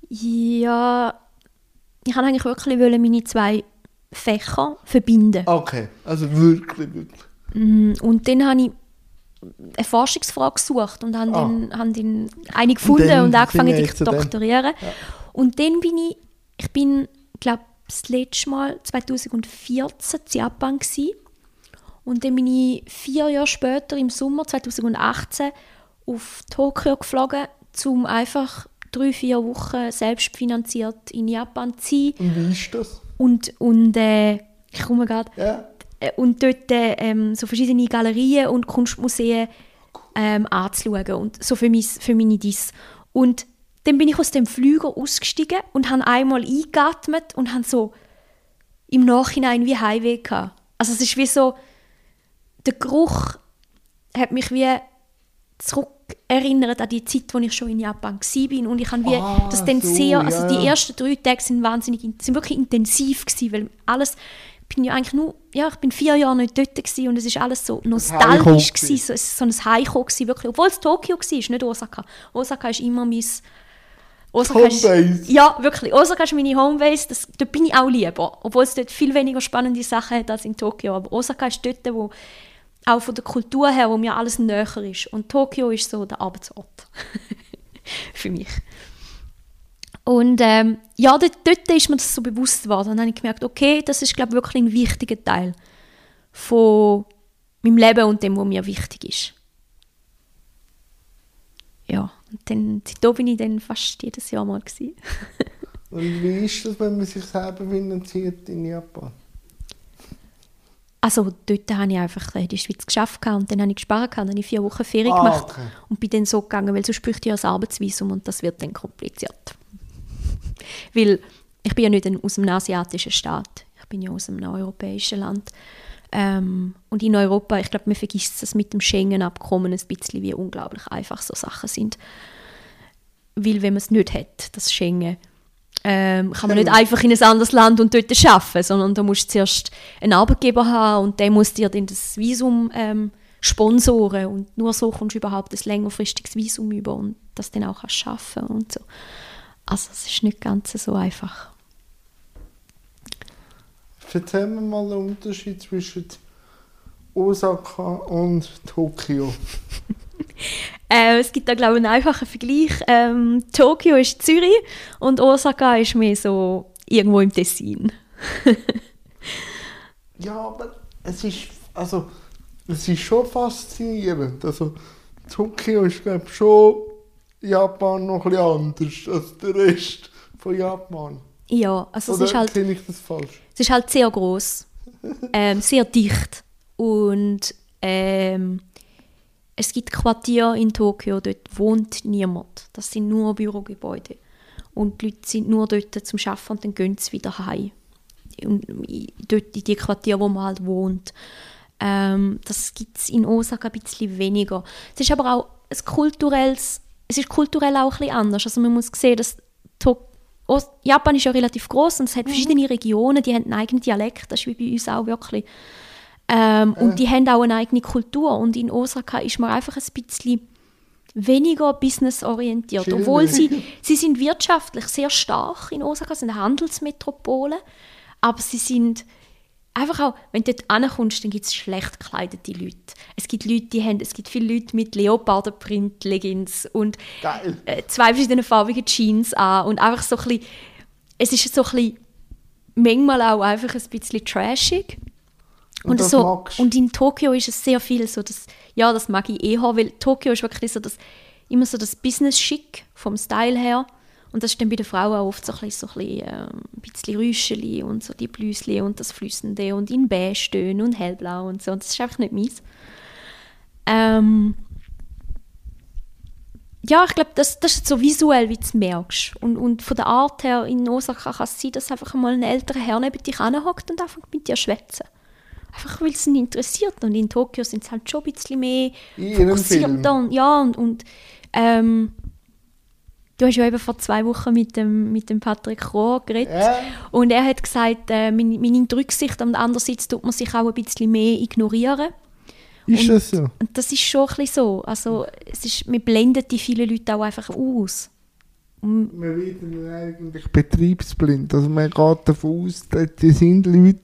Ja, ich wollte eigentlich wirklich wollen meine zwei Fächer verbinden. Okay, also wirklich, wirklich. Mm, Und dann habe ich eine Forschungsfrage gesucht und habe Ah. dann, habe dann eine gefunden dann und angefangen, zu doktorieren. Und dann bin ich, ich bin, glaube das letzte Mal 2014 in Japan gsi und dann bin ich vier Jahre später im Sommer 2018 auf Tokio geflogen, um einfach drei, vier Wochen selbstfinanziert in Japan zu sein. Und wie ist das? Und, und äh, ich komme gerade Ja. äh, und dort äh, ähm, so verschiedene Galerien und Kunstmuseen ähm, anzuschauen und so für, mein, für meine Dis. Und dann bin ich aus dem Flüger ausgestiegen und habe einmal eingeatmet und habe so im Nachhinein wie Heimweh gehabt. Also es ist wie so, der Geruch hat mich wie zurückerinnert an die Zeit, wo ich schon in Japan war. Und ich habe wie Ah, das dann so, sehr, also ja, die ersten drei Tage sind wahnsinnig, in- sind wirklich intensiv gewesen, weil alles, ich bin ja eigentlich nur, ja, ich bin vier Jahre nicht dort gewesen und es ist alles so nostalgisch gewesen, so, so ein Heimkommen gewesen, wirklich, obwohl es Tokio war, nicht Osaka. Osaka ist immer mein Osaka ist, Homebase. ja, wirklich. Osaka ist meine Homebase. Das, dort bin ich auch lieber. Obwohl es dort viel weniger spannende Sachen hat als in Tokio. Aber Osaka ist dort, wo auch von der Kultur her, wo mir alles näher ist. Und Tokio ist so der Arbeitsort. Für mich. Und ähm, ja, dort, dort ist mir das so bewusst geworden. Und dann habe ich gemerkt, okay, das ist, glaube ich, wirklich ein wichtiger Teil von meinem Leben und dem, was mir wichtig ist. Ja, und dann, seitdem bin ich dann fast jedes Jahr mal. Gewesen. Und wie ist das, wenn man sich selber finanziert in Japan? Also dort habe ich einfach in der Schweiz geschafft und dann habe ich gespart gehabt, dann habe ich vier Wochen Ferien Ah, gemacht okay. und bin dann so gegangen, weil sonst bräuchte ich ein Arbeitsvisum und das wird dann kompliziert. weil ich bin ja nicht aus einem asiatischen Staat, ich bin ja aus einem europäischen Land. Ähm, und in Europa, ich glaube, man vergisst es mit dem Schengen-Abkommen ein bisschen, wie unglaublich einfach so Sachen sind. Weil wenn man es nicht hat, das Schengen, ähm, kann man nicht einfach in ein anderes Land und dort arbeiten, sondern da musst du zuerst einen Arbeitgeber haben und der muss dir dann das Visum ähm, sponsoren und nur so kommst du überhaupt ein längerfristiges Visum über und das dann auch kannst arbeiten und so. Also es ist nicht ganz so einfach. Erzähl mir mal den Unterschied zwischen Osaka und Tokio. Äh, es gibt da glaube ich einen einfachen Vergleich. Ähm, Tokio ist Zürich und Osaka ist mehr so irgendwo im Tessin. Ja, aber es ist, also, es ist schon faszinierend. Also, Tokio ist, glaube ich, schon Japan noch ein bisschen anders als der Rest von Japan. Ja, also es Oder ist halt ich das falsch? Es ist halt sehr groß, ähm, sehr dicht und ähm, es gibt Quartiere in Tokio, dort wohnt niemand. Das sind nur Bürogebäude und die Leute sind nur dort zum Arbeiten und dann gehen sie wieder heim. Und dort in die Quartiere, wo man halt wohnt. Ähm, das gibt es in Osaka ein bisschen weniger. Es ist aber auch ein kulturelles, es ist kulturell auch ein bisschen anders. Also man muss sehen, dass Tok Os Japan ist ja relativ groß und es hat verschiedene Regionen, die haben einen eigenen Dialekt, das ist wie bei uns auch wirklich. Ähm, Und die haben auch eine eigene Kultur und in Osaka ist man einfach ein bisschen weniger businessorientiert, Schön. obwohl sie, sie sind wirtschaftlich sehr stark in Osaka, sind eine Handelsmetropole, aber sie sind einfach auch, wenn du dort ankommst, dann gibt es schlecht gekleidete Leute. Es gibt Leute, die haben, es gibt viele Leute mit Leopardenprint-Leggings und Geil. äh, zwei verschiedene farbige Jeans an und einfach so ein bisschen, es ist so ein bisschen, manchmal auch einfach ein bisschen trashig. Und Und, so, magst und in Tokio ist es sehr viel so, dass, ja, das mag ich eh haben, weil Tokio ist wirklich so das, immer so das Business-Schick vom Style her. Und das ist dann bei den Frauen auch oft so ein bisschen, so ein bisschen, ähm, ein bisschen Rüscheli und so die Blüsli und das Flüssende und in beige stehen und hellblau und so. Und das ist einfach nicht meins. Ähm, ja, ich glaube, das, das ist so visuell, wie du es merkst. Und, und von der Art her in Osaka kann es sein, dass einfach mal ein älterer Herr neben dich anhockt und einfach mit dir schwätzen. Einfach, weil es ihn interessiert. Und in Tokio sind es halt schon ein bisschen mehr In. Und, ja, und, und ähm, du hast ja eben vor zwei Wochen mit dem, mit dem Patrick Rohr geredet. Ja. Und er hat gesagt, äh, meine, meine Rücksicht am anderen Seite tut man sich auch ein bisschen mehr ignorieren. Ist Und- das so? Und das ist schon ein bisschen so. Also, es ist, man blendet die vielen Leute auch einfach aus. Und, Man wird dann eigentlich betriebsblind. Also man geht davon aus, dass die sind Leute,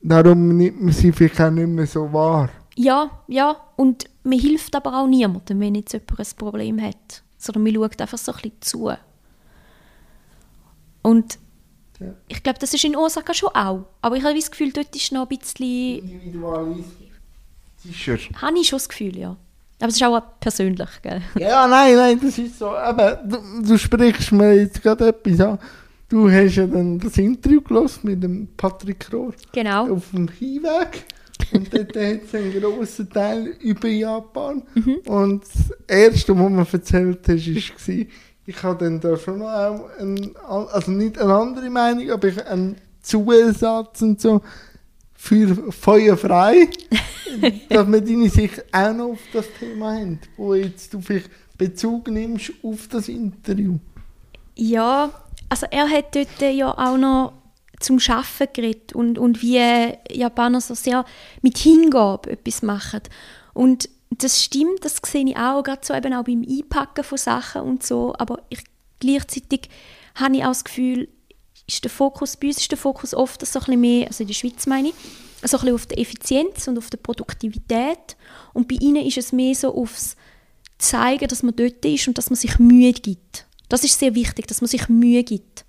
darum nimmt man sie vielleicht auch nicht mehr so wahr. ja, ja. Und man hilft aber auch niemandem, wenn jetzt jemand ein Problem hat. Sondern man schaut einfach so ein bisschen zu. Und Ja. ich glaube, das ist in Osaka schon auch. Aber ich habe das Gefühl, dort ist noch ein bisschen... Sicher. Habe ich schon das Gefühl, ja. Aber es ist auch persönlich, gell? Ja, nein, nein, das ist so. Aber du, du sprichst mir jetzt gerade etwas an. Du hast ja dann das Interview gelesen mit dem Patrick Rohr Genau. auf dem Hinweg. Und dort hat es einen grossen Teil über Japan. Mhm. Und das Erste, was mir erzählt hast, war, ich habe dann da schon noch auch, ein, also nicht eine andere Meinung, aber ich, einen Zusatz und so für Feuer frei, dass wir deine Sicht auch noch auf das Thema haben, wo jetzt du vielleicht Bezug nimmst auf das Interview. Ja, also er hat dort ja auch noch zum Arbeiten geredet und, und wie Japaner so sehr mit Hingabe etwas machen. Und das stimmt, das sehe ich auch, gerade so eben auch beim Einpacken von Sachen und so, aber ich, gleichzeitig habe ich auch das Gefühl, ist der Fokus, bei uns ist der Fokus oft so ein bisschen mehr, also in der Schweiz meine ich, so ein bisschen auf der Effizienz und auf der Produktivität und bei ihnen ist es mehr so aufs zeigen, dass man dort ist und dass man sich Mühe gibt. Das ist sehr wichtig, dass man sich Mühe gibt.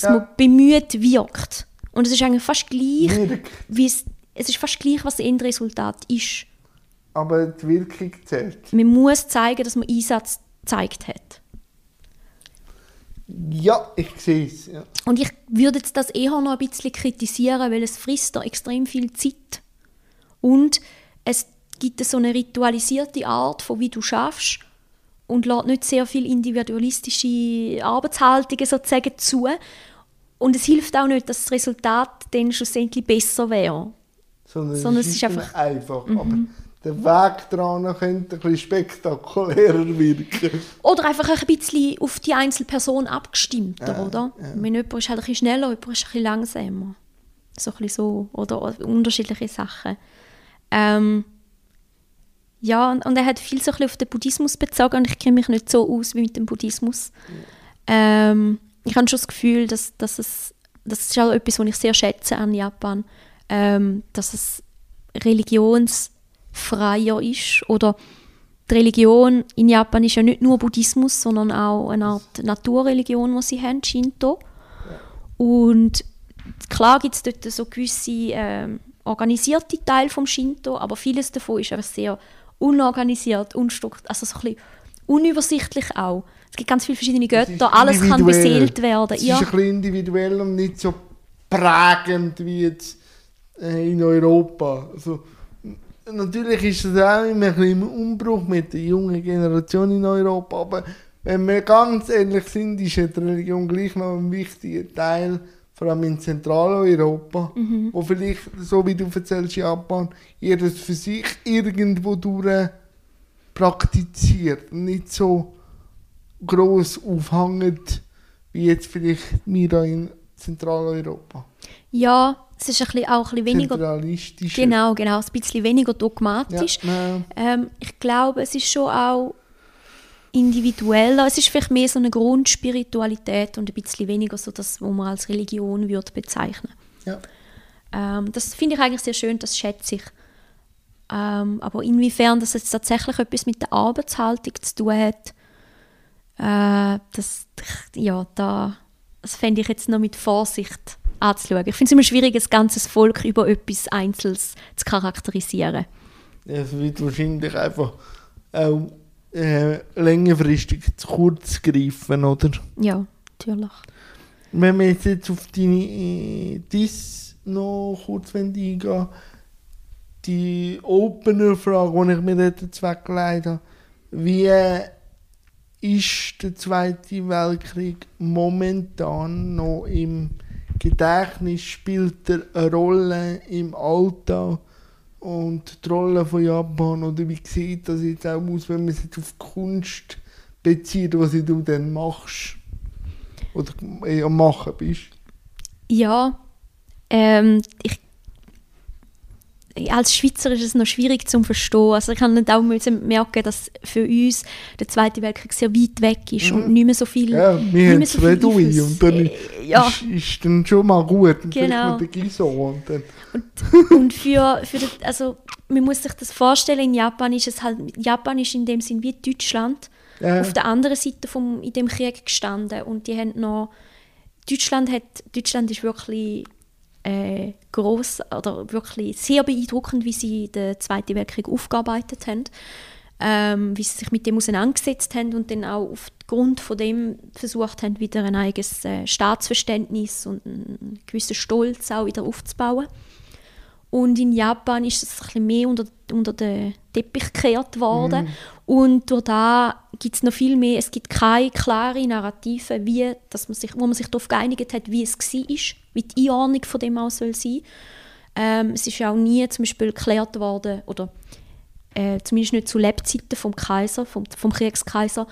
Dass Ja. man bemüht wirkt. Und es ist eigentlich fast gleich, Wirkt. wie es, es ist fast gleich, was das Endresultat ist. Aber die Wirkung zählt. Man muss zeigen, dass man Einsatz gezeigt hat. Ja, ich sehe es. Ja. Und ich würde jetzt das eher noch ein bisschen kritisieren, weil es frisst da extrem viel Zeit. Und es gibt so eine ritualisierte Art, von wie du schaffst und lässt nicht sehr viel individualistische Arbeitshaltungen sozusagen zu. Und es hilft auch nicht, dass das Resultat dann schlussendlich besser wäre. Sondern, Sondern es ist dann einfach- Mhm. einfach. Aber der Weg dran könnte ein bisschen spektakulärer wirken. Oder einfach ein bisschen auf die Einzelperson abgestimmt, Ja, oder? ja. Wenn jemand ist halt ein bisschen schneller, jemand ist ein bisschen langsamer. So ein bisschen so. Oder unterschiedliche Sachen. Ähm, ja, und, und er hat viel so auf den Buddhismus bezogen und ich kenne mich nicht so aus wie mit dem Buddhismus. Ähm, ich habe schon das Gefühl, dass, dass es, das ist auch etwas, was ich sehr schätze an Japan, ähm, dass es religionsfreier ist oder die Religion in Japan ist ja nicht nur Buddhismus, sondern auch eine Art Naturreligion, die sie haben, Shinto. Und klar gibt es dort so gewisse ähm, organisierte Teile vom Shinto, aber vieles davon ist einfach sehr unorganisiert, unstrukturiert, also so ein bisschen unübersichtlich auch. Es gibt ganz viele verschiedene Götter, alles kann beseelt werden. Es Ja, ist ein bisschen individuell und nicht so prägend wie jetzt äh, in Europa. Also, natürlich ist es auch immer ein bisschen im Umbruch mit der jungen Generation in Europa, aber wenn wir ganz ehrlich sind, ist die Religion gleich noch ein wichtiger Teil, vor allem in Zentraleuropa, wo vielleicht, so wie du erzählst, Japan, jedes für sich irgendwo durch praktiziert nicht so groß aufhängt, wie jetzt vielleicht wir in Zentraleuropa. ja es ist ein bisschen, auch ein bisschen weniger Zentralistisch. Genau, genau, ein bisschen weniger dogmatisch. Ja, Ähm, ich glaube, es ist schon auch individueller. Es ist vielleicht mehr so eine Grundspiritualität und ein bisschen weniger so das, was man als Religion würde bezeichnen. ja. Ähm, das finde ich eigentlich sehr schön, das schätze ich. Ähm, aber inwiefern das jetzt tatsächlich etwas mit der Arbeitshaltung zu tun hat, äh, das, ja, da, das fände ich jetzt noch mit Vorsicht anzuschauen. Ich finde es immer schwierig, ein ganzes Volk über etwas Einzelnes zu charakterisieren. Es wird wahrscheinlich einfach auch äh, längerfristig zu kurz greifen, oder? Ja, natürlich. Wenn wir jetzt, auf deine äh, Dis noch kurz eingehen die Opener-Frage, die ich mir dort weggelegt habe, wie äh, ist der Zweite Weltkrieg momentan noch im Gedächtnis? Spielt er eine Rolle im Alltag und die Rolle von Japan? Oder wie sieht das jetzt auch aus, wenn man es jetzt auf Kunst bezieht, was du dann machst? Oder äh, am Machen bist? Ja, ähm, ich, als Schweizer ist es noch schwierig zu verstehen. Also ich habe auch müssen merken, dass für uns der Zweite Weltkrieg sehr weit weg ist und nicht mehr so viel. Mhm. Ja, wir haben so zwei viel Dui Einfluss. und dann Äh, ja. ist, ist dann schon mal gut. Und vielleicht Genau. der Giso und dann... Und für, für den, also man muss sich das vorstellen, in Japan ist es halt, Japan ist in dem Sinn wie Deutschland Ja. auf der anderen Seite vom, in dem Krieg gestanden und die haben noch, Deutschland hat, Deutschland ist wirklich äh, groß oder wirklich sehr beeindruckend, wie sie den Zweiten Weltkrieg aufgearbeitet haben, ähm, wie sie sich mit dem auseinandergesetzt haben und dann auch aufgrund von dem versucht haben, wieder ein eigenes äh, Staatsverständnis und einen gewissen Stolz auch wieder aufzubauen. Und in Japan ist es ein bisschen mehr unter, unter den Teppich gekehrt worden. Und durch da gibt es noch viel mehr, es gibt keine klare Narrative, wie, dass man sich, wo man sich darauf geeinigt hat, wie es war, wie die Einordnung von dem auch soll sein. Ähm, es ist ja auch nie zum Beispiel geklärt worden, oder äh, zumindest nicht zu Lebzeiten vom Kaiser, vom, vom Kriegskaiser,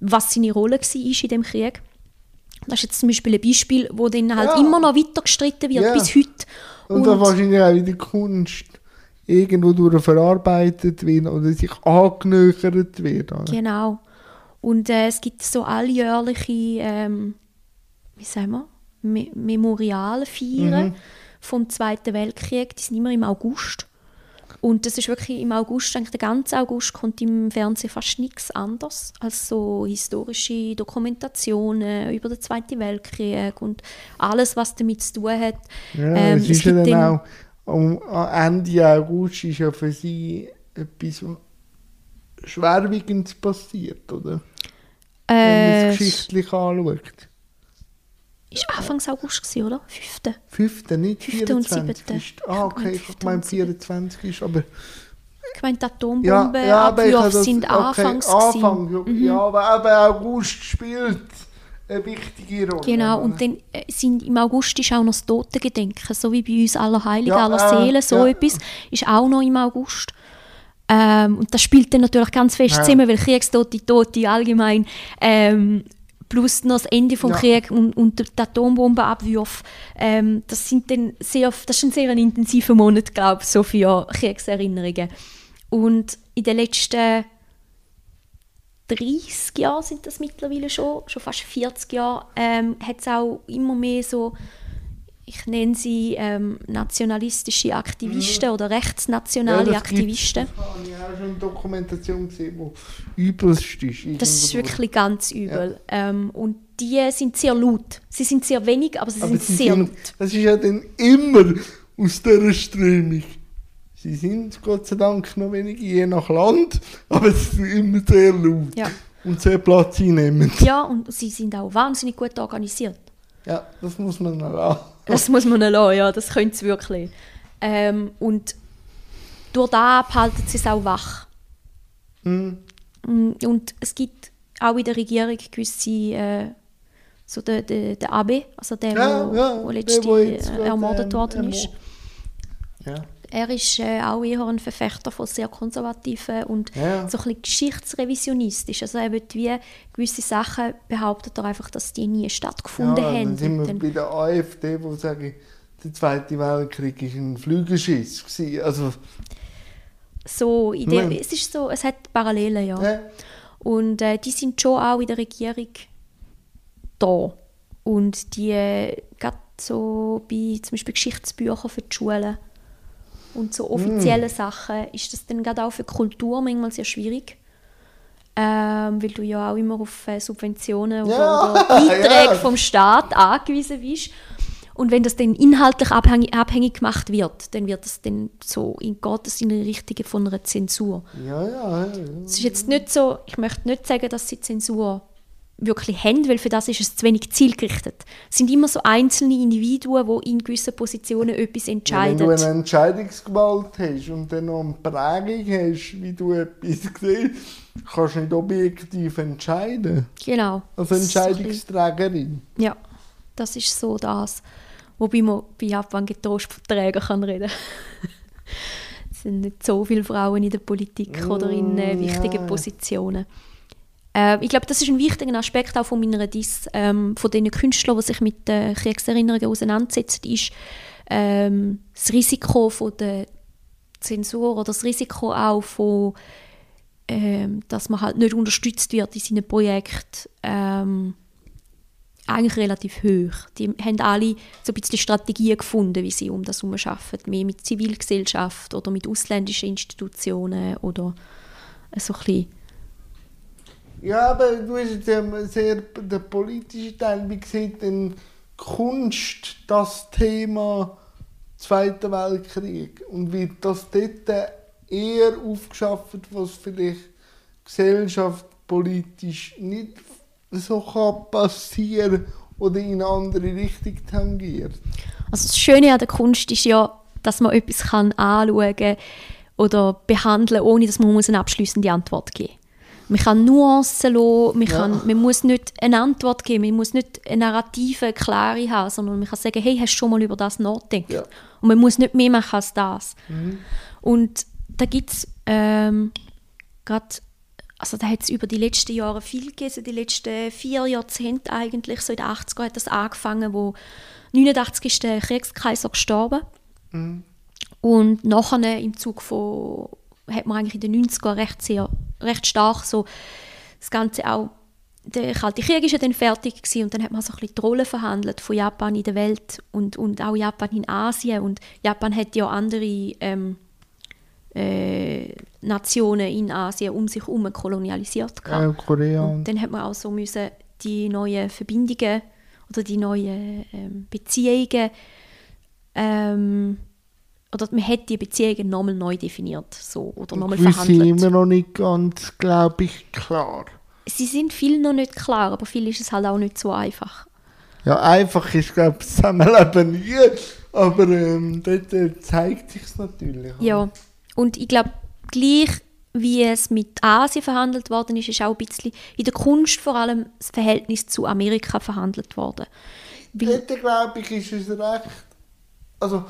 was seine Rolle war in dem Krieg. Das ist jetzt zum Beispiel ein Beispiel, wo dann halt Ja. immer noch weiter gestritten wird, Ja. bis heute. Und, dann wahrscheinlich auch in der Kunst irgendwo durch verarbeitet wird oder sich angenöchert wird. oder? Genau. Und äh, es gibt so alljährliche, ähm, wie sagen wir, Me Memorialfeiern Mhm. vom Zweiten Weltkrieg. Die sind immer im August. Und das ist wirklich im August, eigentlich der ganze August, kommt im Fernsehen fast nichts anderes als so historische Dokumentationen über den Zweiten Weltkrieg und alles, was damit zu tun hat. Ja, Ähm, es ist ja dann dann- auch am am Ende August ist ja für sie etwas Schwerwiegendes passiert, oder? Wenn man Äh, es geschichtlich anschaut. Ist Anfangs August, gewesen, oder? 5. Fünfte, nicht Fünfte und 24. siebte. Ist, ah, okay, Ich meine und siebte. 24 ist, aber... Ich meine, die Ja, Atombomben ja, Abwürfe das... sind okay, anfangs. Anfang, gewesen. ja, aber, aber August spielt eine wichtige Rolle. Genau, und dann äh, sind im August ist auch noch das Totengedenken, so wie bei uns Allerheiligen, Ja, aller äh, Seelen, so ja. etwas, ist auch noch im August. Ähm, und das spielt dann natürlich ganz fest Ja. zusammen, weil Kriegstote, Tote allgemein, ähm, plus noch das Ende vom Ja. Krieg und, und der Atombombenabwurf, ähm, das sind dann sehr, das ist ein sehr intensiver Monat, glaube ich, so für Kriegserinnerungen. Und in den letzten 30 Jahren sind das mittlerweile schon, schon fast 40 Jahre, ähm, hat es auch immer mehr so, ich nenne sie ähm, nationalistische Aktivisten oder rechtsnationale das Aktivisten. gibt's. Das habe ich auch schon eine Dokumentation gesehen, wo übelst ist. Das ist wirklich ganz übel. Ähm, und die sind sehr laut. Sie sind sehr wenig, aber sie Aber sind sie sehr sind, laut. das ist ja dann immer aus dieser Strömung. Sie sind Gott sei Dank noch wenig je nach Land, aber sie sind immer sehr laut Ja. und sehr Platz einnehmend. ja, und sie sind auch wahnsinnig gut organisiert. Ja, das muss man lassen. Das muss man lassen, ja, das können sie wirklich. Ähm, und durch das behalten sie es auch wach. Hm. Mm, Und es gibt auch in der Regierung gewisse, äh, so der, der, der Abe, also der, Ja, wo, ja, wo der, letztens äh, ermordet ähm, worden ist. Ja. Er ist äh, auch eher ein Verfechter von sehr konservativen und Ja. so ein bisschen geschichtsrevisionistisch. Also er wird wie gewisse Sachen behauptet er einfach, dass die nie stattgefunden ja, haben. Dann sind wir dann- bei der AfD, wo sage der Zweite Weltkrieg war ein Flügelschiss. Also, so in Nein. es ist so, es hat Parallelen, ja. ja. Und äh, die sind schon auch in der Regierung da. Und die, äh, gerade so bei zum Beispiel Geschichtsbüchern für die Schulen und so offizielle Sachen, ist das dann gerade auch für Kultur manchmal sehr schwierig. Ähm, weil du ja auch immer auf äh, Subventionen oder, Ja, oder Beiträge ja. vom Staat angewiesen bist. Und wenn das dann inhaltlich abhängig, abhängig gemacht wird, dann wird das dann so, in geht das in die Richtung von einer Zensur. Ja, ja, ja. Es ist jetzt nicht so, ich möchte nicht sagen, dass sie Zensur wirklich haben, weil für das ist es zu wenig zielgerichtet. Es sind immer so einzelne Individuen, die in gewissen Positionen etwas Ja, Wenn entscheiden. du eine Entscheidungsgewalt hast und dann noch eine Prägung hast, wie du etwas siehst, kannst du nicht objektiv entscheiden. genau. Als Entscheidungsträgerin. Ja, das ist so das, wobei man bei Japan getrost von Trägern kann reden Es sind nicht so viele Frauen in der Politik oder in äh, Mm, wichtigen ja. Positionen. Äh, ich glaube, das ist ein wichtiger Aspekt auch von meiner Diss, ähm, von den Künstlern, die sich mit äh, Kriegserinnerungen auseinandersetzen, ist ähm, das Risiko von der Zensur oder das Risiko auch von, ähm, dass man halt nicht unterstützt wird in seinem Projekt. Ähm, eigentlich relativ hoch. Die haben alle so ein bisschen Strategien gefunden, wie sie um das herum arbeiten. Mehr mit Zivilgesellschaft oder mit ausländischen Institutionen oder so ein bisschen. Ja, aber du hast jetzt ja sehr den politischen Teil. Wie sieht denn Kunst das Thema Zweiter Weltkrieg? Und wird das dort eher aufgeschafft, was vielleicht gesellschaftspolitisch nicht so kann passieren oder in eine andere Richtung tangiert? Also das Schöne an der Kunst ist ja, dass man etwas kann anschauen oder behandeln, ohne dass man muss eine abschließende Antwort geben Man kann Nuancen lassen, man, kann, man muss nicht eine Antwort geben, man muss nicht eine Narrative, eine klare haben, sondern man kann sagen, hey, hast du schon mal über das nachgedacht? Ja. Und man muss nicht mehr machen als das. Und da gibt es ähm, gerade, also da hat es über die letzten Jahre viel gegeben, so die letzten vier Jahrzehnte eigentlich, so in den 80er hat das angefangen, wo 89 ist der Kriegskaiser gestorben. Und nachher im Zug von, hat man eigentlich in den 90er recht, sehr, recht stark so das Ganze auch, der Kalte Krieg ist ja dann fertig gewesen und dann hat man so ein bisschen die Rolle verhandelt von Japan in der Welt und, und auch Japan in Asien und Japan hat ja andere ähm, äh, Nationen in Asien um sich herum kolonialisiert. Ja, Korea und dann hat man auch so müssen die neuen Verbindungen oder die neuen ähm, Beziehungen ähm, oder man hat die Beziehungen nochmal neu definiert so, oder nochmal verhandelt. immer noch nicht ganz, glaube ich, klar. Sie sind viel noch nicht klar, aber viel ist es halt auch nicht so einfach. Ja, einfach ist, glaube ich, Zusammenleben nie, aber ähm, dort äh, zeigt sich es natürlich. Ja, und ich glaube, gleich wie es mit Asien verhandelt worden ist, ist auch ein bisschen in der Kunst vor allem das Verhältnis zu Amerika verhandelt worden. Weil, Dort, glaube ich, ist es recht. Also,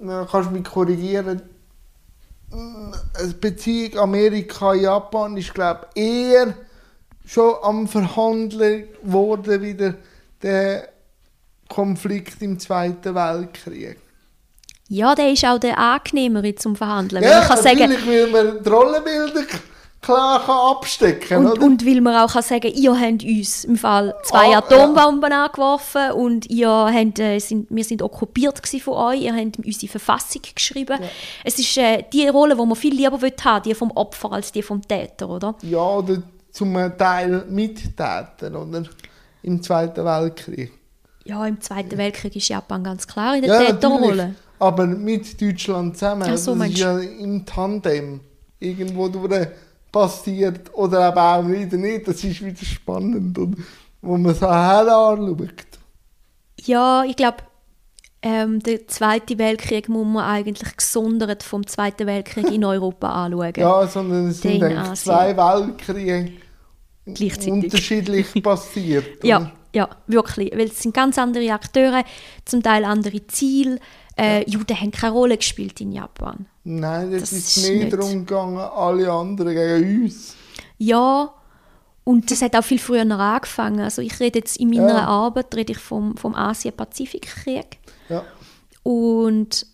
dann kannst du mich korrigieren. eine Beziehung Amerika-Japan ist, glaube ich, eher schon am Verhandeln worden wieder der Konflikt im Zweiten Weltkrieg. Ja, der ist auch der angenehmere zum Verhandeln. Ja, man kann sagen, natürlich, weil man die Rollenbilder klar kann abstecken und, oder? und weil man auch kann sagen ihr habt uns im Fall zwei Ah, Atombomben angeworfen und ihr habt, äh, sind, wir sind okkupiert von euch, ihr habt unsere Verfassung geschrieben. Es ist äh, die Rolle, die man viel lieber will haben, die vom Opfer als die vom Täter, oder? ja, oder zum Teil mittäten, oder? Im Zweiten Weltkrieg. Ja, im Zweiten Weltkrieg ist Japan ganz klar in der Ja, Täterrolle. natürlich. Aber mit Deutschland zusammen. Ach so, das ist ja im Tandem irgendwo durch passiert. Oder aber auch wieder nicht. Das ist wieder spannend. Und wo man so her anschaut. Ja, ich glaube, ähm, der Zweite Weltkrieg muss man eigentlich gesondert vom Zweiten Weltkrieg in Europa anschauen. Ja, sondern es sind Den eigentlich Asien. zwei Weltkriege unterschiedlich passiert. Ja, ja, wirklich. Weil es sind ganz andere Akteure, zum Teil andere Ziele. Äh, Juden haben keine Rolle gespielt in Japan. Nein, das, Das ist ist mehr nicht- darum gegangen, alle anderen gegen uns. Ja, und das hat auch viel früher angefangen. Also ich rede jetzt in meiner Ja. Arbeit rede ich vom, vom Asien-Pazifik-Krieg. Ja. Und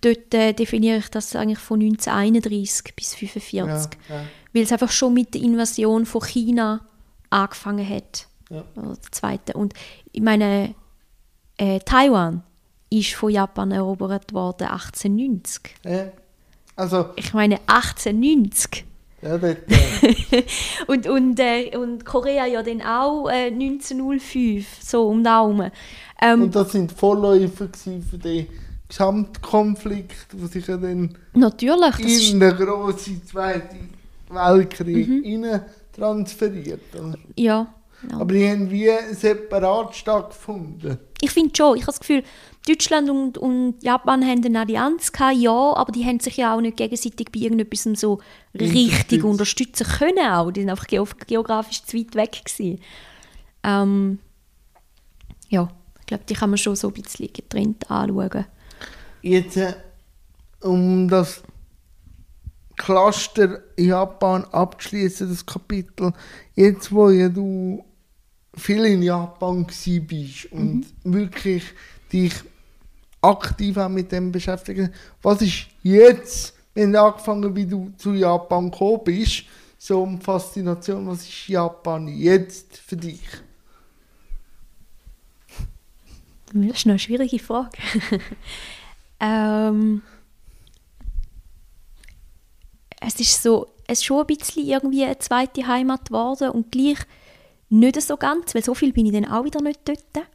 dort äh, definiere ich das eigentlich von 1931 bis 1945. Ja. Weil es einfach schon mit der Invasion von China angefangen hat. Ja. Der zweite. Und ich meine, äh, Taiwan ist von Japan erobert worden 1890. Ja. Also, Ich meine 1890. ja, dort, äh, Und, und, äh, und Korea ja dann auch äh, 1905, so um Daumen. Ähm, und das sind Vorläufer für den Gesamtkonflikt, der sich ja dann natürlich, das ist, in den grossen Zweiten Weltkrieg Mhm. transferiert. ja, ja. Aber die haben wie separat stattgefunden. Ich finde schon, ich habe das Gefühl, Deutschland und, und Japan haben eine Allianz gehabt, ja, aber die haben sich ja auch nicht gegenseitig bei irgendetwas so richtig unterstützen können auch. Die sind einfach geografisch zu weit weg gewesen. Ähm, ja, ich glaube, die kann man schon so ein bisschen getrennt anschauen. Jetzt, äh, um das Cluster Japan abzuschließen, das Kapitel, jetzt wo ja du viel in Japan bist und wirklich dich aktiv auch mit dem beschäftigt, was ist jetzt, wenn du angefangen wie du zu Japan gekommen bist, so eine Faszination, was ist Japan jetzt für dich? Das ist eine schwierige Frage. ähm, es ist so, es ist schon ein bisschen irgendwie eine zweite Heimat geworden und gleich nicht so ganz, weil so viel bin ich dann auch wieder nicht dort.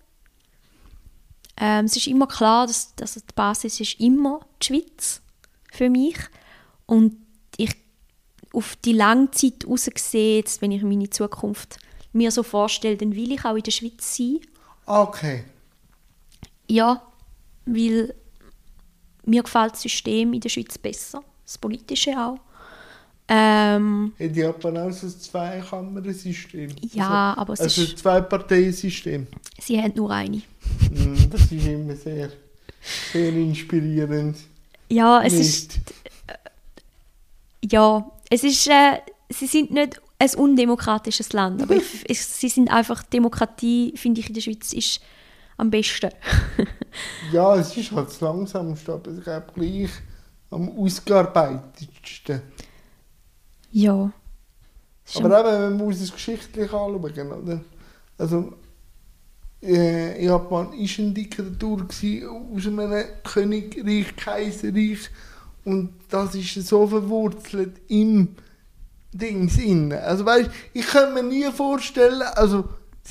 Ähm, es ist immer klar, dass, dass die Basis ist immer die Schweiz für mich und ich auf die lange Zeit jetzt, wenn ich meine Zukunft mir so vorstelle, dann will ich auch in der Schweiz sein. Okay. Ja, weil mir gefällt das System in der Schweiz besser, das politische auch. Ähm, Hat Japan auch so ein Zweikammer-System? Ja, aber es also ist- ein Zwei-Parteien-System. sie haben nur eine. Mm, Das ist immer sehr, sehr inspirierend. Ja, es ist, Nicht. ja, es ist, äh, sie sind nicht ein undemokratisches Land, aber ich, ich, sie sind einfach, Demokratie, finde ich, in der Schweiz ist am besten. Ja, es ist halt das langsamste, aber ich glaube gleich am ausgearbeitetsten. Ja. Aber eben, man muss es geschichtlich anschauen, oder? Also, äh, Japan war eine Diktatur gewesen, aus einem Königreich, Kaiserreich und das ist so verwurzelt im Dings inne. Also weißt, ich kann mir nie vorstellen, also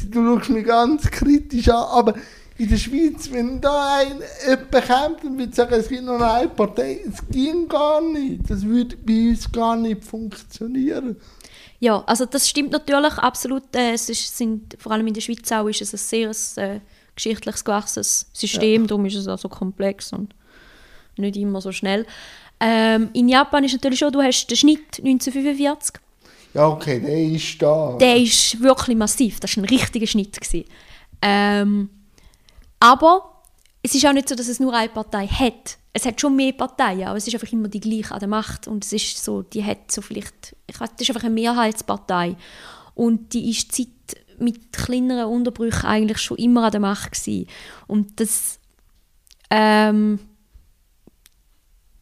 du schaust mich ganz kritisch an, aber in der Schweiz, wenn da ein jemand kommt und würde sagen, es gibt noch eine Partei, es ging gar nicht. Das würde bei uns gar nicht funktionieren. Ja, also das stimmt natürlich absolut. Äh, es ist, sind, vor allem in der Schweiz auch ist es ein sehr äh, geschichtliches gewachsenes System, darum ist es auch so komplex und nicht immer so schnell. Ähm, in Japan ist natürlich schon, du hast den Schnitt 1945, Ja, okay, der ist da. der ist wirklich massiv, das war ein richtiger Schnitt. Gewesen. Ähm, aber es ist auch nicht so, dass es nur eine Partei hat. Es hat schon mehr Parteien, aber es ist einfach immer die gleiche an der Macht und es ist so, die hat so vielleicht, ich weiß, das ist einfach eine Mehrheitspartei und die ist seit mit kleineren Unterbrüchen eigentlich schon immer an der Macht gewesen. und das ähm,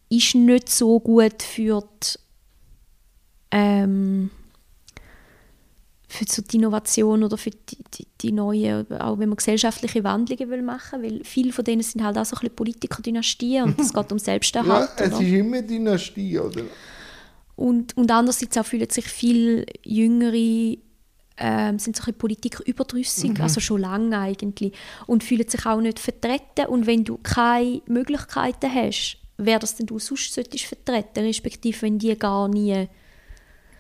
ist nicht so gut für die, ähm, für so die Innovation oder für die, die, die neue, auch wenn man gesellschaftliche Wandlungen will machen weil viele von denen sind halt auch so ein bisschen Politikerdynastien und es geht um Selbsterhalt. ja, es oder? ist immer Dynastie, oder? Und, und andererseits auch fühlen sich viel Jüngere ähm, sind so ein Politik überdrüssig, mhm. also schon lange eigentlich, und fühlen sich auch nicht vertreten. Und wenn du keine Möglichkeiten hast, wer das denn du sonst solltest vertreten, respektive wenn die gar nie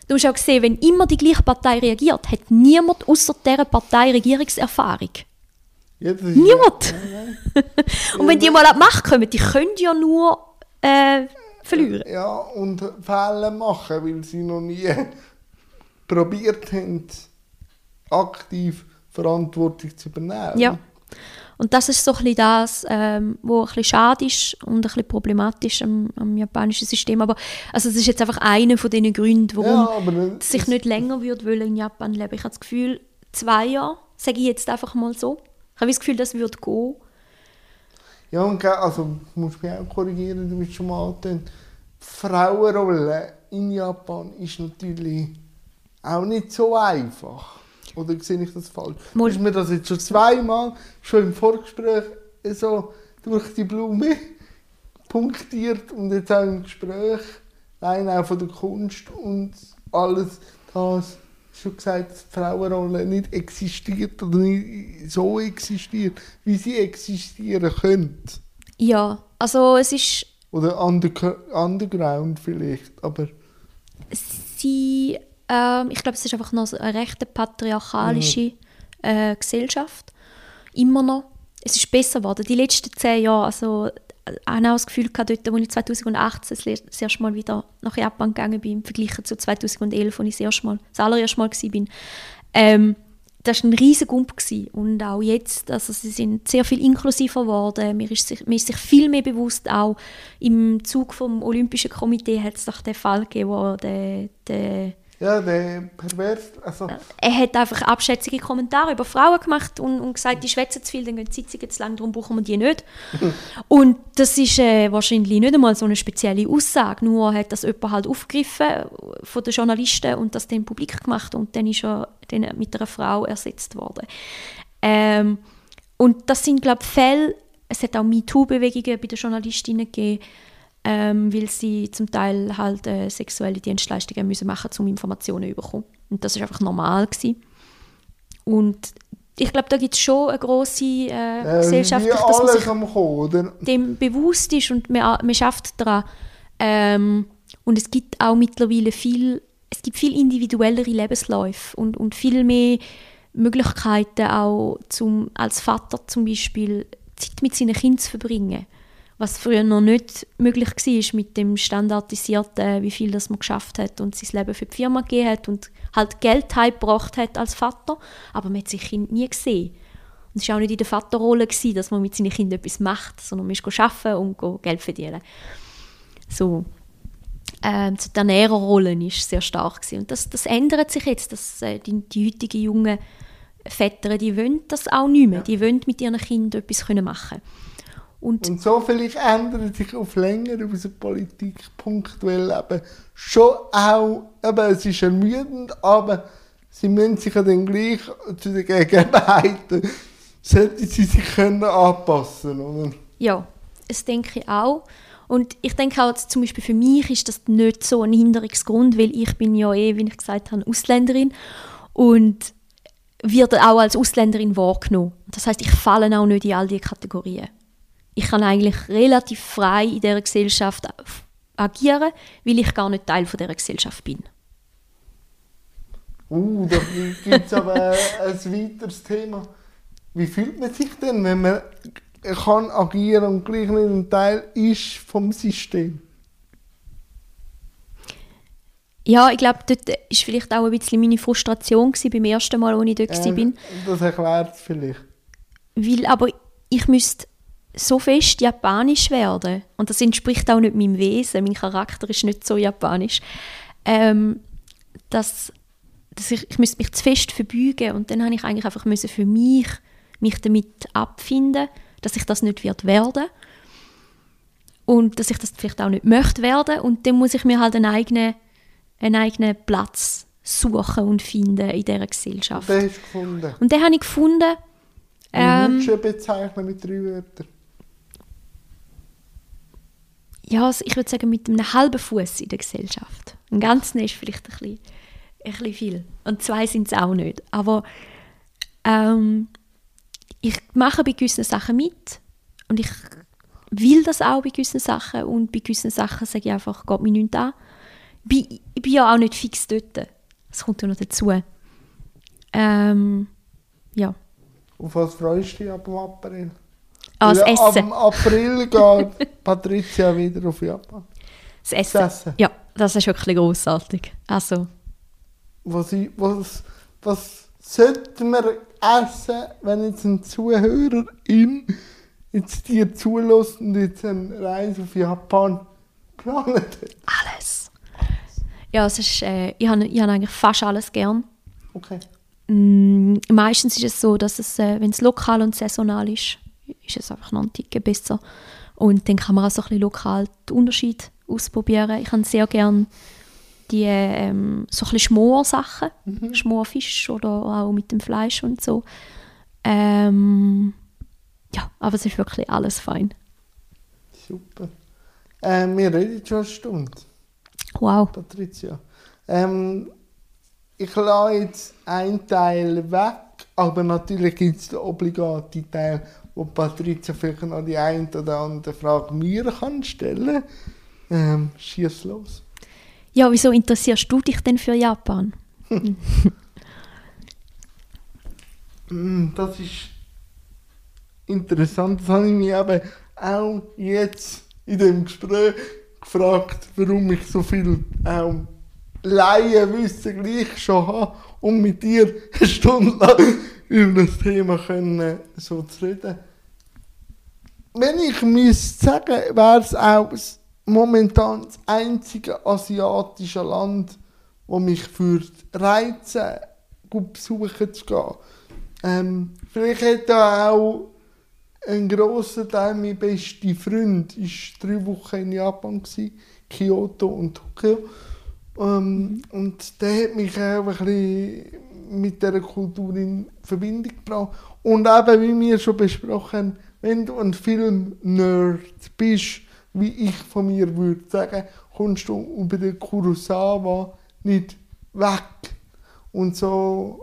Du hast auch gesehen, wenn immer die gleiche Partei reagiert, hat niemand außer dieser Partei Regierungserfahrung. Ja, niemand! Ja, und wenn die mal an die Macht kommen, die können ja nur äh, verlieren. Ja, und Fehler machen, weil sie noch nie probiert haben, aktiv Verantwortung zu übernehmen. Ja. Und das ist so ein bisschen das, ähm, was ein bisschen schade ist und ein bisschen problematisch am, am japanischen System. Aber also das ist jetzt einfach einer von den Gründen, warum ja, sich nicht länger würde wollen in Japan leben. Ich habe das Gefühl, zwei Jahre, sage ich jetzt einfach mal so. Ich habe das Gefühl, das würde gehen. Ja, und also muss mich auch korrigieren, du bist schon mal die Frauenrolle in Japan ist natürlich auch nicht so einfach. Oder sehe ich das falsch? Mal. Ist mir das jetzt schon zweimal, schon im Vorgespräch, so durch die Blume punktiert und jetzt auch im Gespräch, rein auch von der Kunst und alles das schon gesagt, dass die Frauenrolle nicht existiert oder nicht so existiert, wie sie existieren könnte. Ja, also es ist... Oder under, underground vielleicht, aber... Sie ähm, ich glaube, es ist einfach noch eine recht patriarchalische äh, Gesellschaft. Immer noch. Es ist besser geworden. Die letzten zehn Jahre, also ich habe auch das Gefühl gehabt, dort, als ich 2018 das erste Mal wieder nach Japan gegangen bin, im Vergleich zu 2011, als ich das, erste Mal, das allererste Mal war, ähm, das war ein riesiger Gump und auch jetzt, also sie sind sehr viel inklusiver geworden, mir ist, sich, mir ist sich viel mehr bewusst, auch im Zug vom Olympischen Komitee hat es doch den Fall gegeben, wo der, der ja, der pervers. Also. Er hat einfach abschätzige Kommentare über Frauen gemacht und, und gesagt, die schwätzen zu viel, dann gehen die Sitzungen zu lang, darum brauchen wir die nicht. und das ist äh, wahrscheinlich nicht einmal so eine spezielle Aussage, nur hat das jemand halt aufgegriffen von den Journalisten und das dann publik gemacht und dann ist er dann mit einer Frau ersetzt worden. Ähm, und das sind, glaube ich, Fälle, es hat auch MeToo-Bewegungen bei den Journalistinnen gegeben, ähm, weil sie zum Teil halt äh, sexuelle Dienstleistungen müssen machen um Informationen zu bekommen. Und das ist einfach normal gewesen. Und ich glaube, da gibt es schon eine grosse äh, äh, Gesellschaft, dass man sich kommen, dem bewusst ist und man, man schafft daran. Ähm, und es gibt auch mittlerweile viel, es gibt viel individuellere Lebensläufe und, und viel mehr Möglichkeiten auch zum, als Vater zum Beispiel Zeit mit seinen Kindern zu verbringen was früher noch nicht möglich war mit dem standardisierten, wie viel das man geschafft hat und sein Leben für die Firma gegeben hat und halt Geld heimgebracht hat als Vater, aber man hat sein Kind nie gesehen. Und es war auch nicht in der Vaterrolle, gewesen, dass man mit seinen Kindern etwas macht, sondern man ist arbeiten und Geld verdienen. So. Ähm, die Ernährerrolle ist sehr stark gewesen. und das, das ändert sich jetzt, dass äh, die, die heutigen jungen Väter, die wollen das auch nicht mehr, die wollen mit ihren Kindern etwas machen können. Und, und so vielleicht ändert sich auf länger unsere Politik punktuell eben schon auch, eben, es ist ermüdend, aber sie müssen sich ja dann gleich zu den Gegebenheiten, sollten sie sich können anpassen oder? Ja, das denke ich auch. Und ich denke auch, zum Beispiel für mich ist das nicht so ein Hinderungsgrund, weil ich bin ja eh, wie ich gesagt habe, Ausländerin und werde auch als Ausländerin wahrgenommen. Das heißt, ich falle auch nicht in all diese Kategorien ich kann eigentlich relativ frei in dieser Gesellschaft agieren, weil ich gar nicht Teil von dieser Gesellschaft bin. Uh, da gibt es aber ein weiteres Thema. Wie fühlt man sich denn, wenn man kann agieren und gleich nicht ein Teil ist vom System? Ja, ich glaube, dort war vielleicht auch ein bisschen meine Frustration gewesen, beim ersten Mal, als ich dort äh, war. Das erklärt es vielleicht. Weil, aber ich müsste so fest japanisch werden. Und das entspricht auch nicht meinem Wesen. Mein Charakter ist nicht so japanisch. Ähm, dass, dass ich, ich müsste mich zu fest verbeugen und dann habe ich eigentlich einfach müssen für mich mich damit abfinden, dass ich das nicht wird werden und dass ich das vielleicht auch nicht möchte werden und dann muss ich mir halt einen eigenen, einen eigenen Platz suchen und finden in dieser Gesellschaft. Den hast du gefunden. Und den habe ich gefunden. Ähm, du bezeichnen mit drei Wörtern? Ja, also ich würde sagen, mit einem halben Fuß in der Gesellschaft. Ein ganzen ist vielleicht ein bisschen, ein bisschen viel. Und zwei sind es auch nicht. Aber ähm, ich mache bei gewissen Sachen mit und ich will das auch bei gewissen Sachen und bei gewissen Sachen sage ich einfach, geht mir nichts an. Ich bin ja auch nicht fix dort. Das kommt ja noch dazu. Ähm, ja. Auf was freust du dich ab dem April? Weil Ab Essen. dem April geht Patricia wieder auf Japan. Das Essen. Das Essen. Ja, das ist wirklich großartig. Also, Was, ich, was, was sollten wir essen, wenn jetzt ein Zuhörerin jetzt dir zulässt und jetzt eine Reise auf Japan geplant hat? alles. Ja, es ist, äh, ich habe ich habe eigentlich fast alles gern. Okay. Mm, meistens ist es so, dass es, äh, wenn es lokal und saisonal ist, ist es einfach noch ein Ticken besser. Und dann kann man auch so ein bisschen lokal den Unterschied ausprobieren. Ich habe sehr gern die ähm, so ein bisschen Schmorsachen, Schmorfisch oder auch mit dem Fleisch und so. Ähm, ja, aber es ist wirklich alles fein. Super. Äh, wir reden schon eine Stunde, Wow. Patricia. Ähm, ich lasse jetzt einen Teil weg, aber natürlich gibt es den obligaten Teil, wo Patricia vielleicht noch die eine oder andere Frage mir kann stellen kann. Ähm, schieß los. Ja, wieso interessierst du dich denn für Japan? Mm, Das ist interessant. Das habe ich mich eben auch jetzt in dem Gespräch gefragt, warum ich so viel auch Laienwissen gleich schon habe, um mit dir eine Stunde lang über das Thema können, so zu reden. Wenn ich müsste sagen, wäre es auch momentan das einzige asiatische Land, wo mich für reizen, gut besuchen zu gehen. Ähm, vielleicht hat da auch ein grosser Teil, mein bester Freund, war drei Wochen in Japan, gewesen, Kyoto und Tokio. Ähm, und der hat mich auch ein mit dieser Kultur in Verbindung gebracht. Und eben, wie wir schon besprochen haben, wenn du ein Film-Nerd bist, wie ich von mir würde sagen, kommst du über den Kurosawa nicht weg. Und so,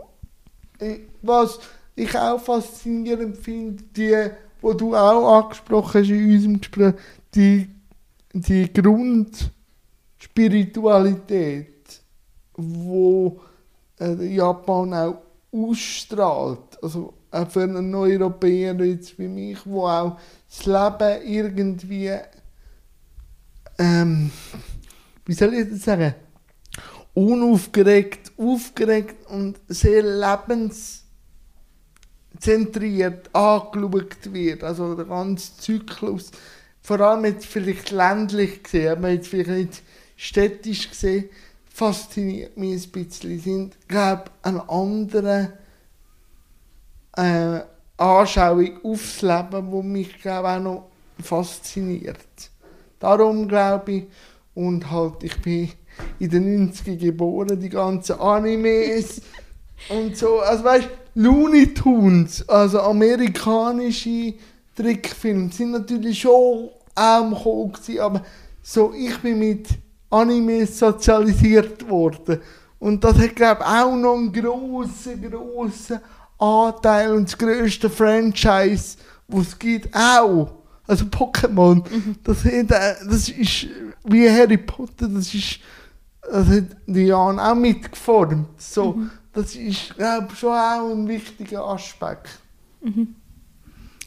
ich- was ich auch faszinierend finde, die, wo du auch angesprochen hast in unserem Gespräch, die, die Grundspiritualität, wo äh, Japan auch ausstrahlt. Also auch für einen Europäer jetzt wie mich, wo auch das Leben irgendwie, ähm, wie soll ich das sagen, unaufgeregt, aufgeregt und sehr lebenszentriert angeschaut wird. Also der ganze Zyklus. Vor allem jetzt vielleicht ländlich gesehen, aber jetzt vielleicht nicht städtisch gesehen, fasziniert mich ein bisschen. Sind, glaube ich, eine andere äh, Anschauung aufs Leben, wo mich glaube auch noch fasziniert. Darum glaube ich, und halt, ich bin in den 90ern geboren, die ganzen Animes und so, also weißt Looney Tunes, also amerikanische Trickfilme, sind natürlich schon auch am Kommen gewesen, aber so, ich bin mit Animes sozialisiert worden. Und das hat, glaube ich, auch noch einen grossen, grossen Anteil und das grösste Franchise, was es gibt, auch. Also Pokémon, das, hat, äh, das ist wie Harry Potter, das ist das hat Diane auch mitgeformt. So, Das ist, glaube ich, schon auch ein wichtiger Aspekt.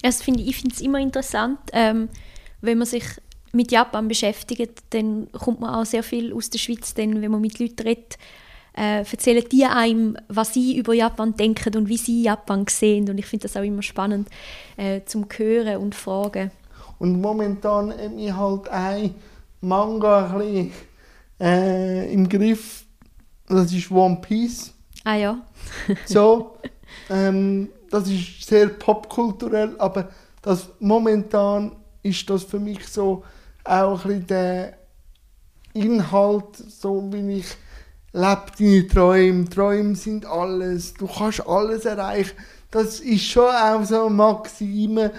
Das finde ich ich finde es immer interessant, ähm, wenn man sich mit Japan beschäftigt, dann kommt man auch sehr viel aus der Schweiz, denn wenn man mit Leuten redet, äh, erzählen die einem, was sie über Japan denken und wie sie Japan sehen. Und ich finde das auch immer spannend äh, zum Hören und Fragen. Und momentan hat mich halt ein Manga ein bisschen, äh, im Griff. Das ist One Piece. Ah ja. so, ähm, das ist sehr popkulturell, aber das momentan ist das für mich so auch ein bisschen der Inhalt, so wie ich lebe deine Träume. Träume sind alles. Du kannst alles erreichen. Das ist schon auch so eine Maxime.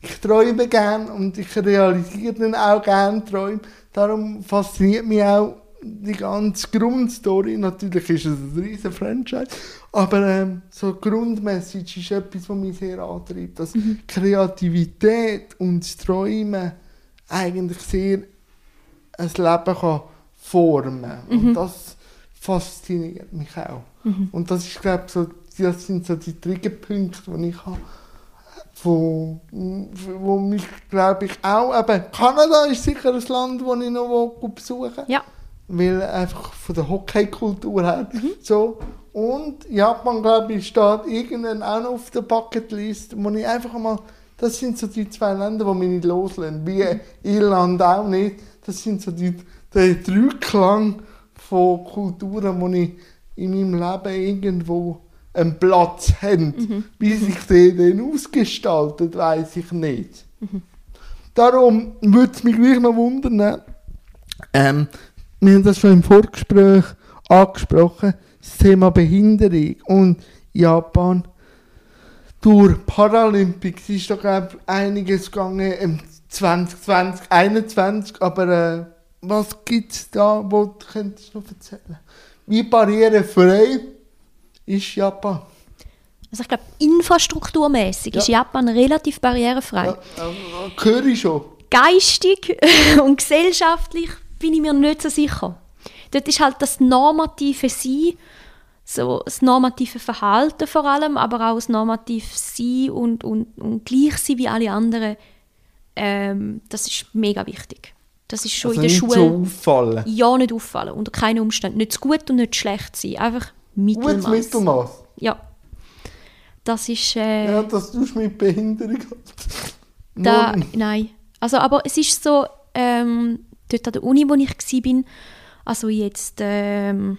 Ich träume gern und ich realisiere dann auch gerne Träume. Darum fasziniert mich auch die ganze Grundstory. Natürlich ist es ein riesen Franchise, aber ähm, so die Grundmessage ist etwas, was mich sehr antreibt. Dass mhm. Kreativität und das Träumen eigentlich sehr ein Leben kann formen kann. Mhm. Und das fasziniert mich auch. Mhm. Und das ist, glaube so, das sind so die Triggerpunkte, die ich habe. Wo, wo mich, glaube ich, auch, eben, Kanada ist sicher ein Land, das ich noch besuchen will. Ja. Weil einfach von der Hockeykultur her mhm. so. Und Japan, glaube ich, steht irgendwann auch noch auf der Bucketlist, wo ich einfach mal, das sind so die zwei Länder, die mich nicht loslassen. Wie. Irland auch nicht. Das sind so die, die Dreiklang von Kulturen, die ich in meinem Leben irgendwo einen Platz haben. Mhm. Wie sich der dann ausgestaltet, weiß ich nicht. Mhm. Darum würde es mich gleich noch wundern, ähm, wir haben das schon im Vorgespräch angesprochen, das Thema Behinderung und Japan. Durch Paralympics ist glaube ich einiges gegangen im 2020, 2021, aber äh, was gibt es da, wo du könntest noch erzählen? Wie barrierefrei ist Japan? Also ich glaube, infrastrukturmäßig ja. ist Japan relativ barrierefrei. Ja, äh, höre ich schon. Geistig und gesellschaftlich bin ich mir nicht so sicher. Dort ist halt das normative Sein, so das normative Verhalten vor allem, aber auch das normative Sein und, und, und gleich sein wie alle anderen, ähm, das ist mega wichtig. Das ist schon also in der nicht Schule. So auffallen. Ja, nicht auffallen. Unter keinen Umständen. Nicht zu gut und nicht schlecht sein. Einfach Mittelmaß. Gutes Mittelmaß. Ja. Das ist. Äh, ja, das tust du mit Behinderung halt. da, nein. Also, aber es ist so, ähm, dort an der Uni, wo ich war, also jetzt ähm,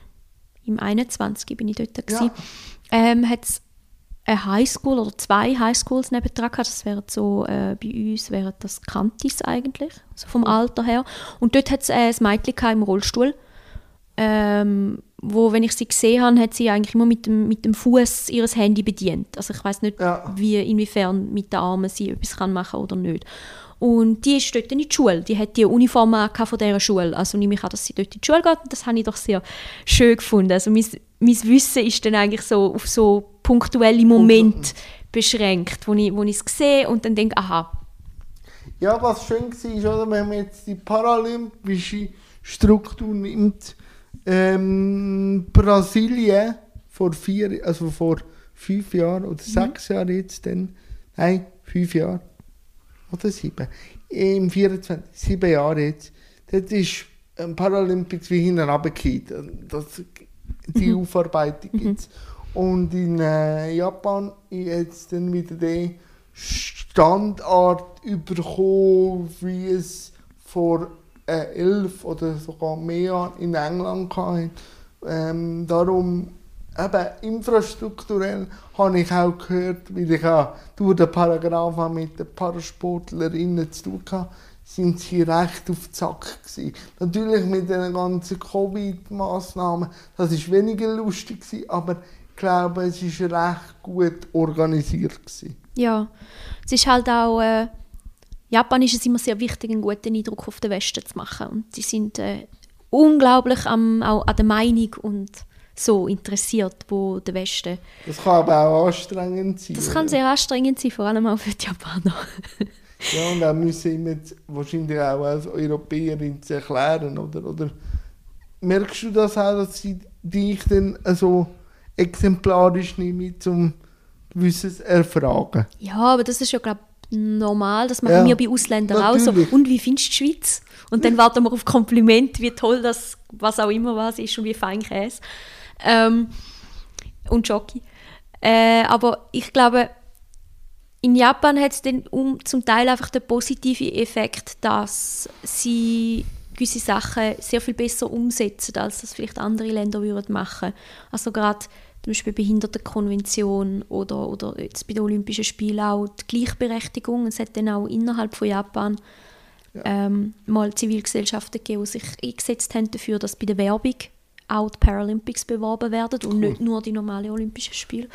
im 21. bin ich dort, ja. ähm, hat es eine Highschool oder zwei Highschools nebendran gehabt. Das wären so, äh, bei uns wären das Kantis eigentlich, so vom Alter her. Und dort hat es äh, ein Mädchen im Rollstuhl, ähm, wo, wenn ich sie gesehen habe, hat sie eigentlich immer mit dem, mit dem Fuß ihres Handy bedient. Also ich weiß nicht, ja. wie, inwiefern mit den Armen sie etwas kann machen oder nicht. Und die ist dort in die Schule. Die hat die Uniform von dieser Schule. Also nehme ich an, dass sie dort in die Schule geht. Das habe ich doch sehr schön gefunden. Also mein, mein Wissen ist dann eigentlich so auf so punktuelle Momente beschränkt, wo ich, wo ich es sehe und dann denke, aha. Ja, was schön war, oder, wenn man jetzt die paralympische Struktur nimmt, ähm, Brasilien vor vier, also vor fünf Jahren oder mhm. sechs Jahren jetzt dann, nein, fünf Jahre, oder sieben, im 24, sieben Jahren jetzt, dort ist ein Paralympics wie hinten runtergefallen. Das, die mhm. Aufarbeitung mhm. gibt Und in äh, Japan jetzt dann wieder den Standard bekommen, wie es vor äh, elf oder sogar mehr Jahren in England hatte. Ähm, darum eben infrastrukturell habe ich auch gehört, weil ich auch durch den Paragraph mit den Parasportlerinnen zu tun hatte, sind sie recht auf Zack gewesen. Natürlich mit den ganzen Covid-Massnahmen, das ist weniger lustig gewesen, aber ich glaube, es ist recht gut organisiert gewesen. Ja, es ist halt auch äh, Japan ist es immer sehr wichtig, einen guten Eindruck auf den Westen zu machen und sie sind äh, unglaublich am, auch an der Meinung und so interessiert, wo der Westen. Das kann aber auch anstrengend sein. Das kann sehr anstrengend sein, vor allem auch für die Japaner. ja, und auch müssen immer wahrscheinlich auch als Europäerin erklären, oder? Oder merkst du das auch, dass sie dich dann so exemplarisch nehmen, um gewisses erfragen? Ja, aber das ist ja, glaube normal. Das machen ja, wir bei Ausländern natürlich. auch so. Und wie findest du die Schweiz? Und dann warten wir auf Kompliment, wie toll das, was auch immer was ist und wie fein Käse. Ähm, und Jockey. Äh, aber ich glaube, in Japan hat es dann um, zum Teil einfach den positiven Effekt, dass sie gewisse Sachen sehr viel besser umsetzen, als das vielleicht andere Länder würden machen. Also gerade zum Beispiel Behindertenkonvention oder, oder jetzt bei den Olympischen Spielen auch die Gleichberechtigung. Es hat dann auch innerhalb von Japan ja. ähm, mal Zivilgesellschaften gegeben, die sich eingesetzt haben dafür, dass bei der Werbung auch die Paralympics beworben werden und cool. nicht nur die normalen Olympischen Spiele.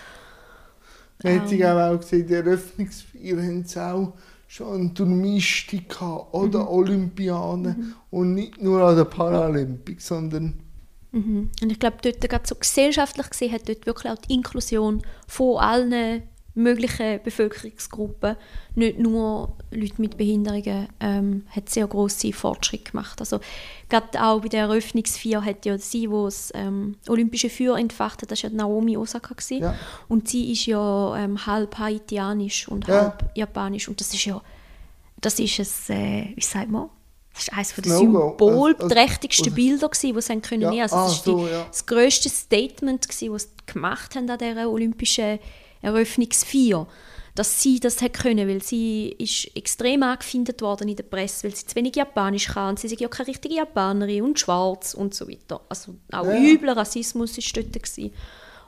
Man hat sich ähm. auch gesehen, die Eröffnungsfeier haben sie auch schon an Turmisten oder mhm. Olympiaden mhm. und nicht nur an der Paralympics, sondern Mhm. Und ich glaube, dort gerade so gesellschaftlich gesehen hat dort wirklich auch die Inklusion von allen möglichen Bevölkerungsgruppen, nicht nur Leute mit Behinderungen, ähm, hat sehr große Fortschritte gemacht. Also gerade auch bei der Eröffnungsfeier hat ja sie, die das ähm, olympische Feuer entfacht hat, das war ja Naomi Osaka ja. und sie ist ja ähm, halb haitianisch und ja. halb japanisch und das ist ja, das ist ein, äh, wie sagt man, das war eines der symbolträchtigsten also, Bilder, die sie können ja, also, das war ah, so, ja. das grösste Statement, das sie gemacht haben an dieser olympischen Eröffnungsfeier. Dass sie das hat können, weil sie ist extrem angefindet worden in der Presse, weil sie zu wenig Japanisch kann. Sie ist ja keine richtige Japanerin und schwarz und so weiter. Also auch ja. übler Rassismus war dort. Gewesen.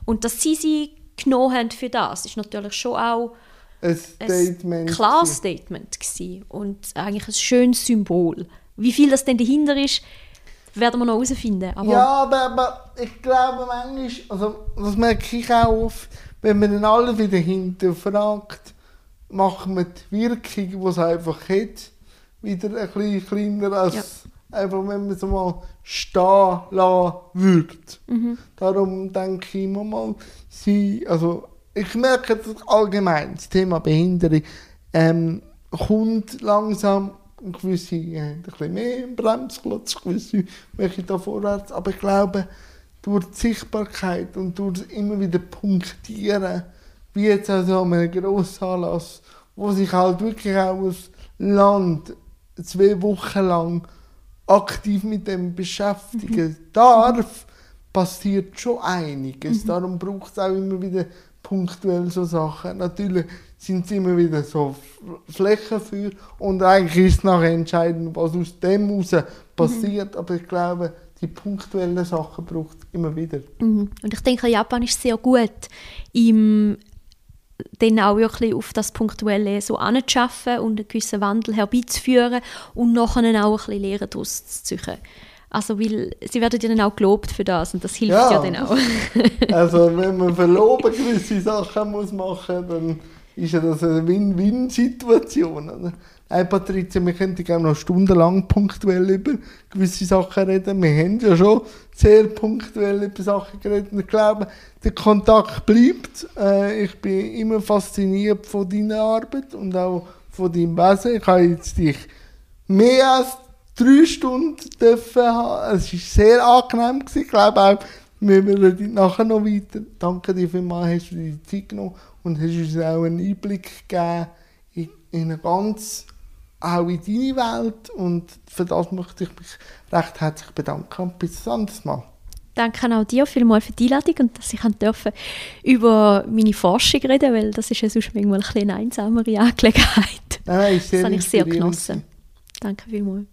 Und dass sie sie genommen haben für das, ist natürlich schon auch ein, Statement ein klares Statement gewesen. und eigentlich ein schönes Symbol. Wie viel das denn dahinter ist, werden wir noch herausfinden. Aber ja, aber, aber ich glaube manchmal, also das merke ich auch oft, wenn man dann alle wieder hinterfragt, macht man die Wirkung, die es einfach hat, wieder ein bisschen kleiner als ja. einfach, wenn man es mal stehen lassen würde. Mhm. Darum denke ich immer mal, sie, also ich merke das allgemein, das Thema Behinderung ähm, kommt langsam gewisse haben ein bisschen mehr im Bremsklotz, gewisse möchten da vorwärts, aber ich glaube, durch die Sichtbarkeit und durch immer wieder Punktieren, wie jetzt also an einem grossen Anlass, wo sich halt wirklich auch das Land zwei Wochen lang aktiv mit dem beschäftigen mhm. darf, passiert schon einiges. Mhm. Darum braucht es auch immer wieder punktuell so Sachen. Natürlich sind es immer wieder so Flächen für und eigentlich ist es nachher entscheidend, was aus dem heraus passiert. Mhm. Aber ich glaube, die punktuellen Sachen braucht es immer wieder. Mhm. Und ich denke, Japan ist sehr gut im dann auch wirklich auf das Punktuelle so anzuschaffen und einen gewissen Wandel herbeizuführen und nachher auch ein bisschen Lehren daraus zu ziehen. Also, weil sie werden ja dann auch gelobt für das und das hilft ja, ja dann auch. also, wenn man verloben gewisse Sachen muss machen muss, dann ist ja das eine Win-Win-Situation. Nein, Patricia, wir könnten gerne noch stundenlang punktuell über gewisse Sachen reden. Wir haben ja schon sehr punktuell über Sachen geredet. Ich glaube, der Kontakt bleibt. Äh, ich bin immer fasziniert von deiner Arbeit und auch von deinem Wesen. Ich habe jetzt dich mehr als drei Stunden dürfen haben. Es war sehr angenehm. Ich glaube auch, wir werden nachher noch weiter. Danke dir vielmals, hast du dir die Zeit genommen und hast uns auch einen Einblick gegeben in eine ganz, auch in deine Welt. Und für das möchte ich mich recht herzlich bedanken. Bis ein anderes Mal. Danke auch dir vielmals für die Einladung und dass ich durfte über meine Forschung reden weil das ist ja sonst manchmal ein eine einsamere Angelegenheit. Nein, das habe ich sehr genossen. Danke vielmals.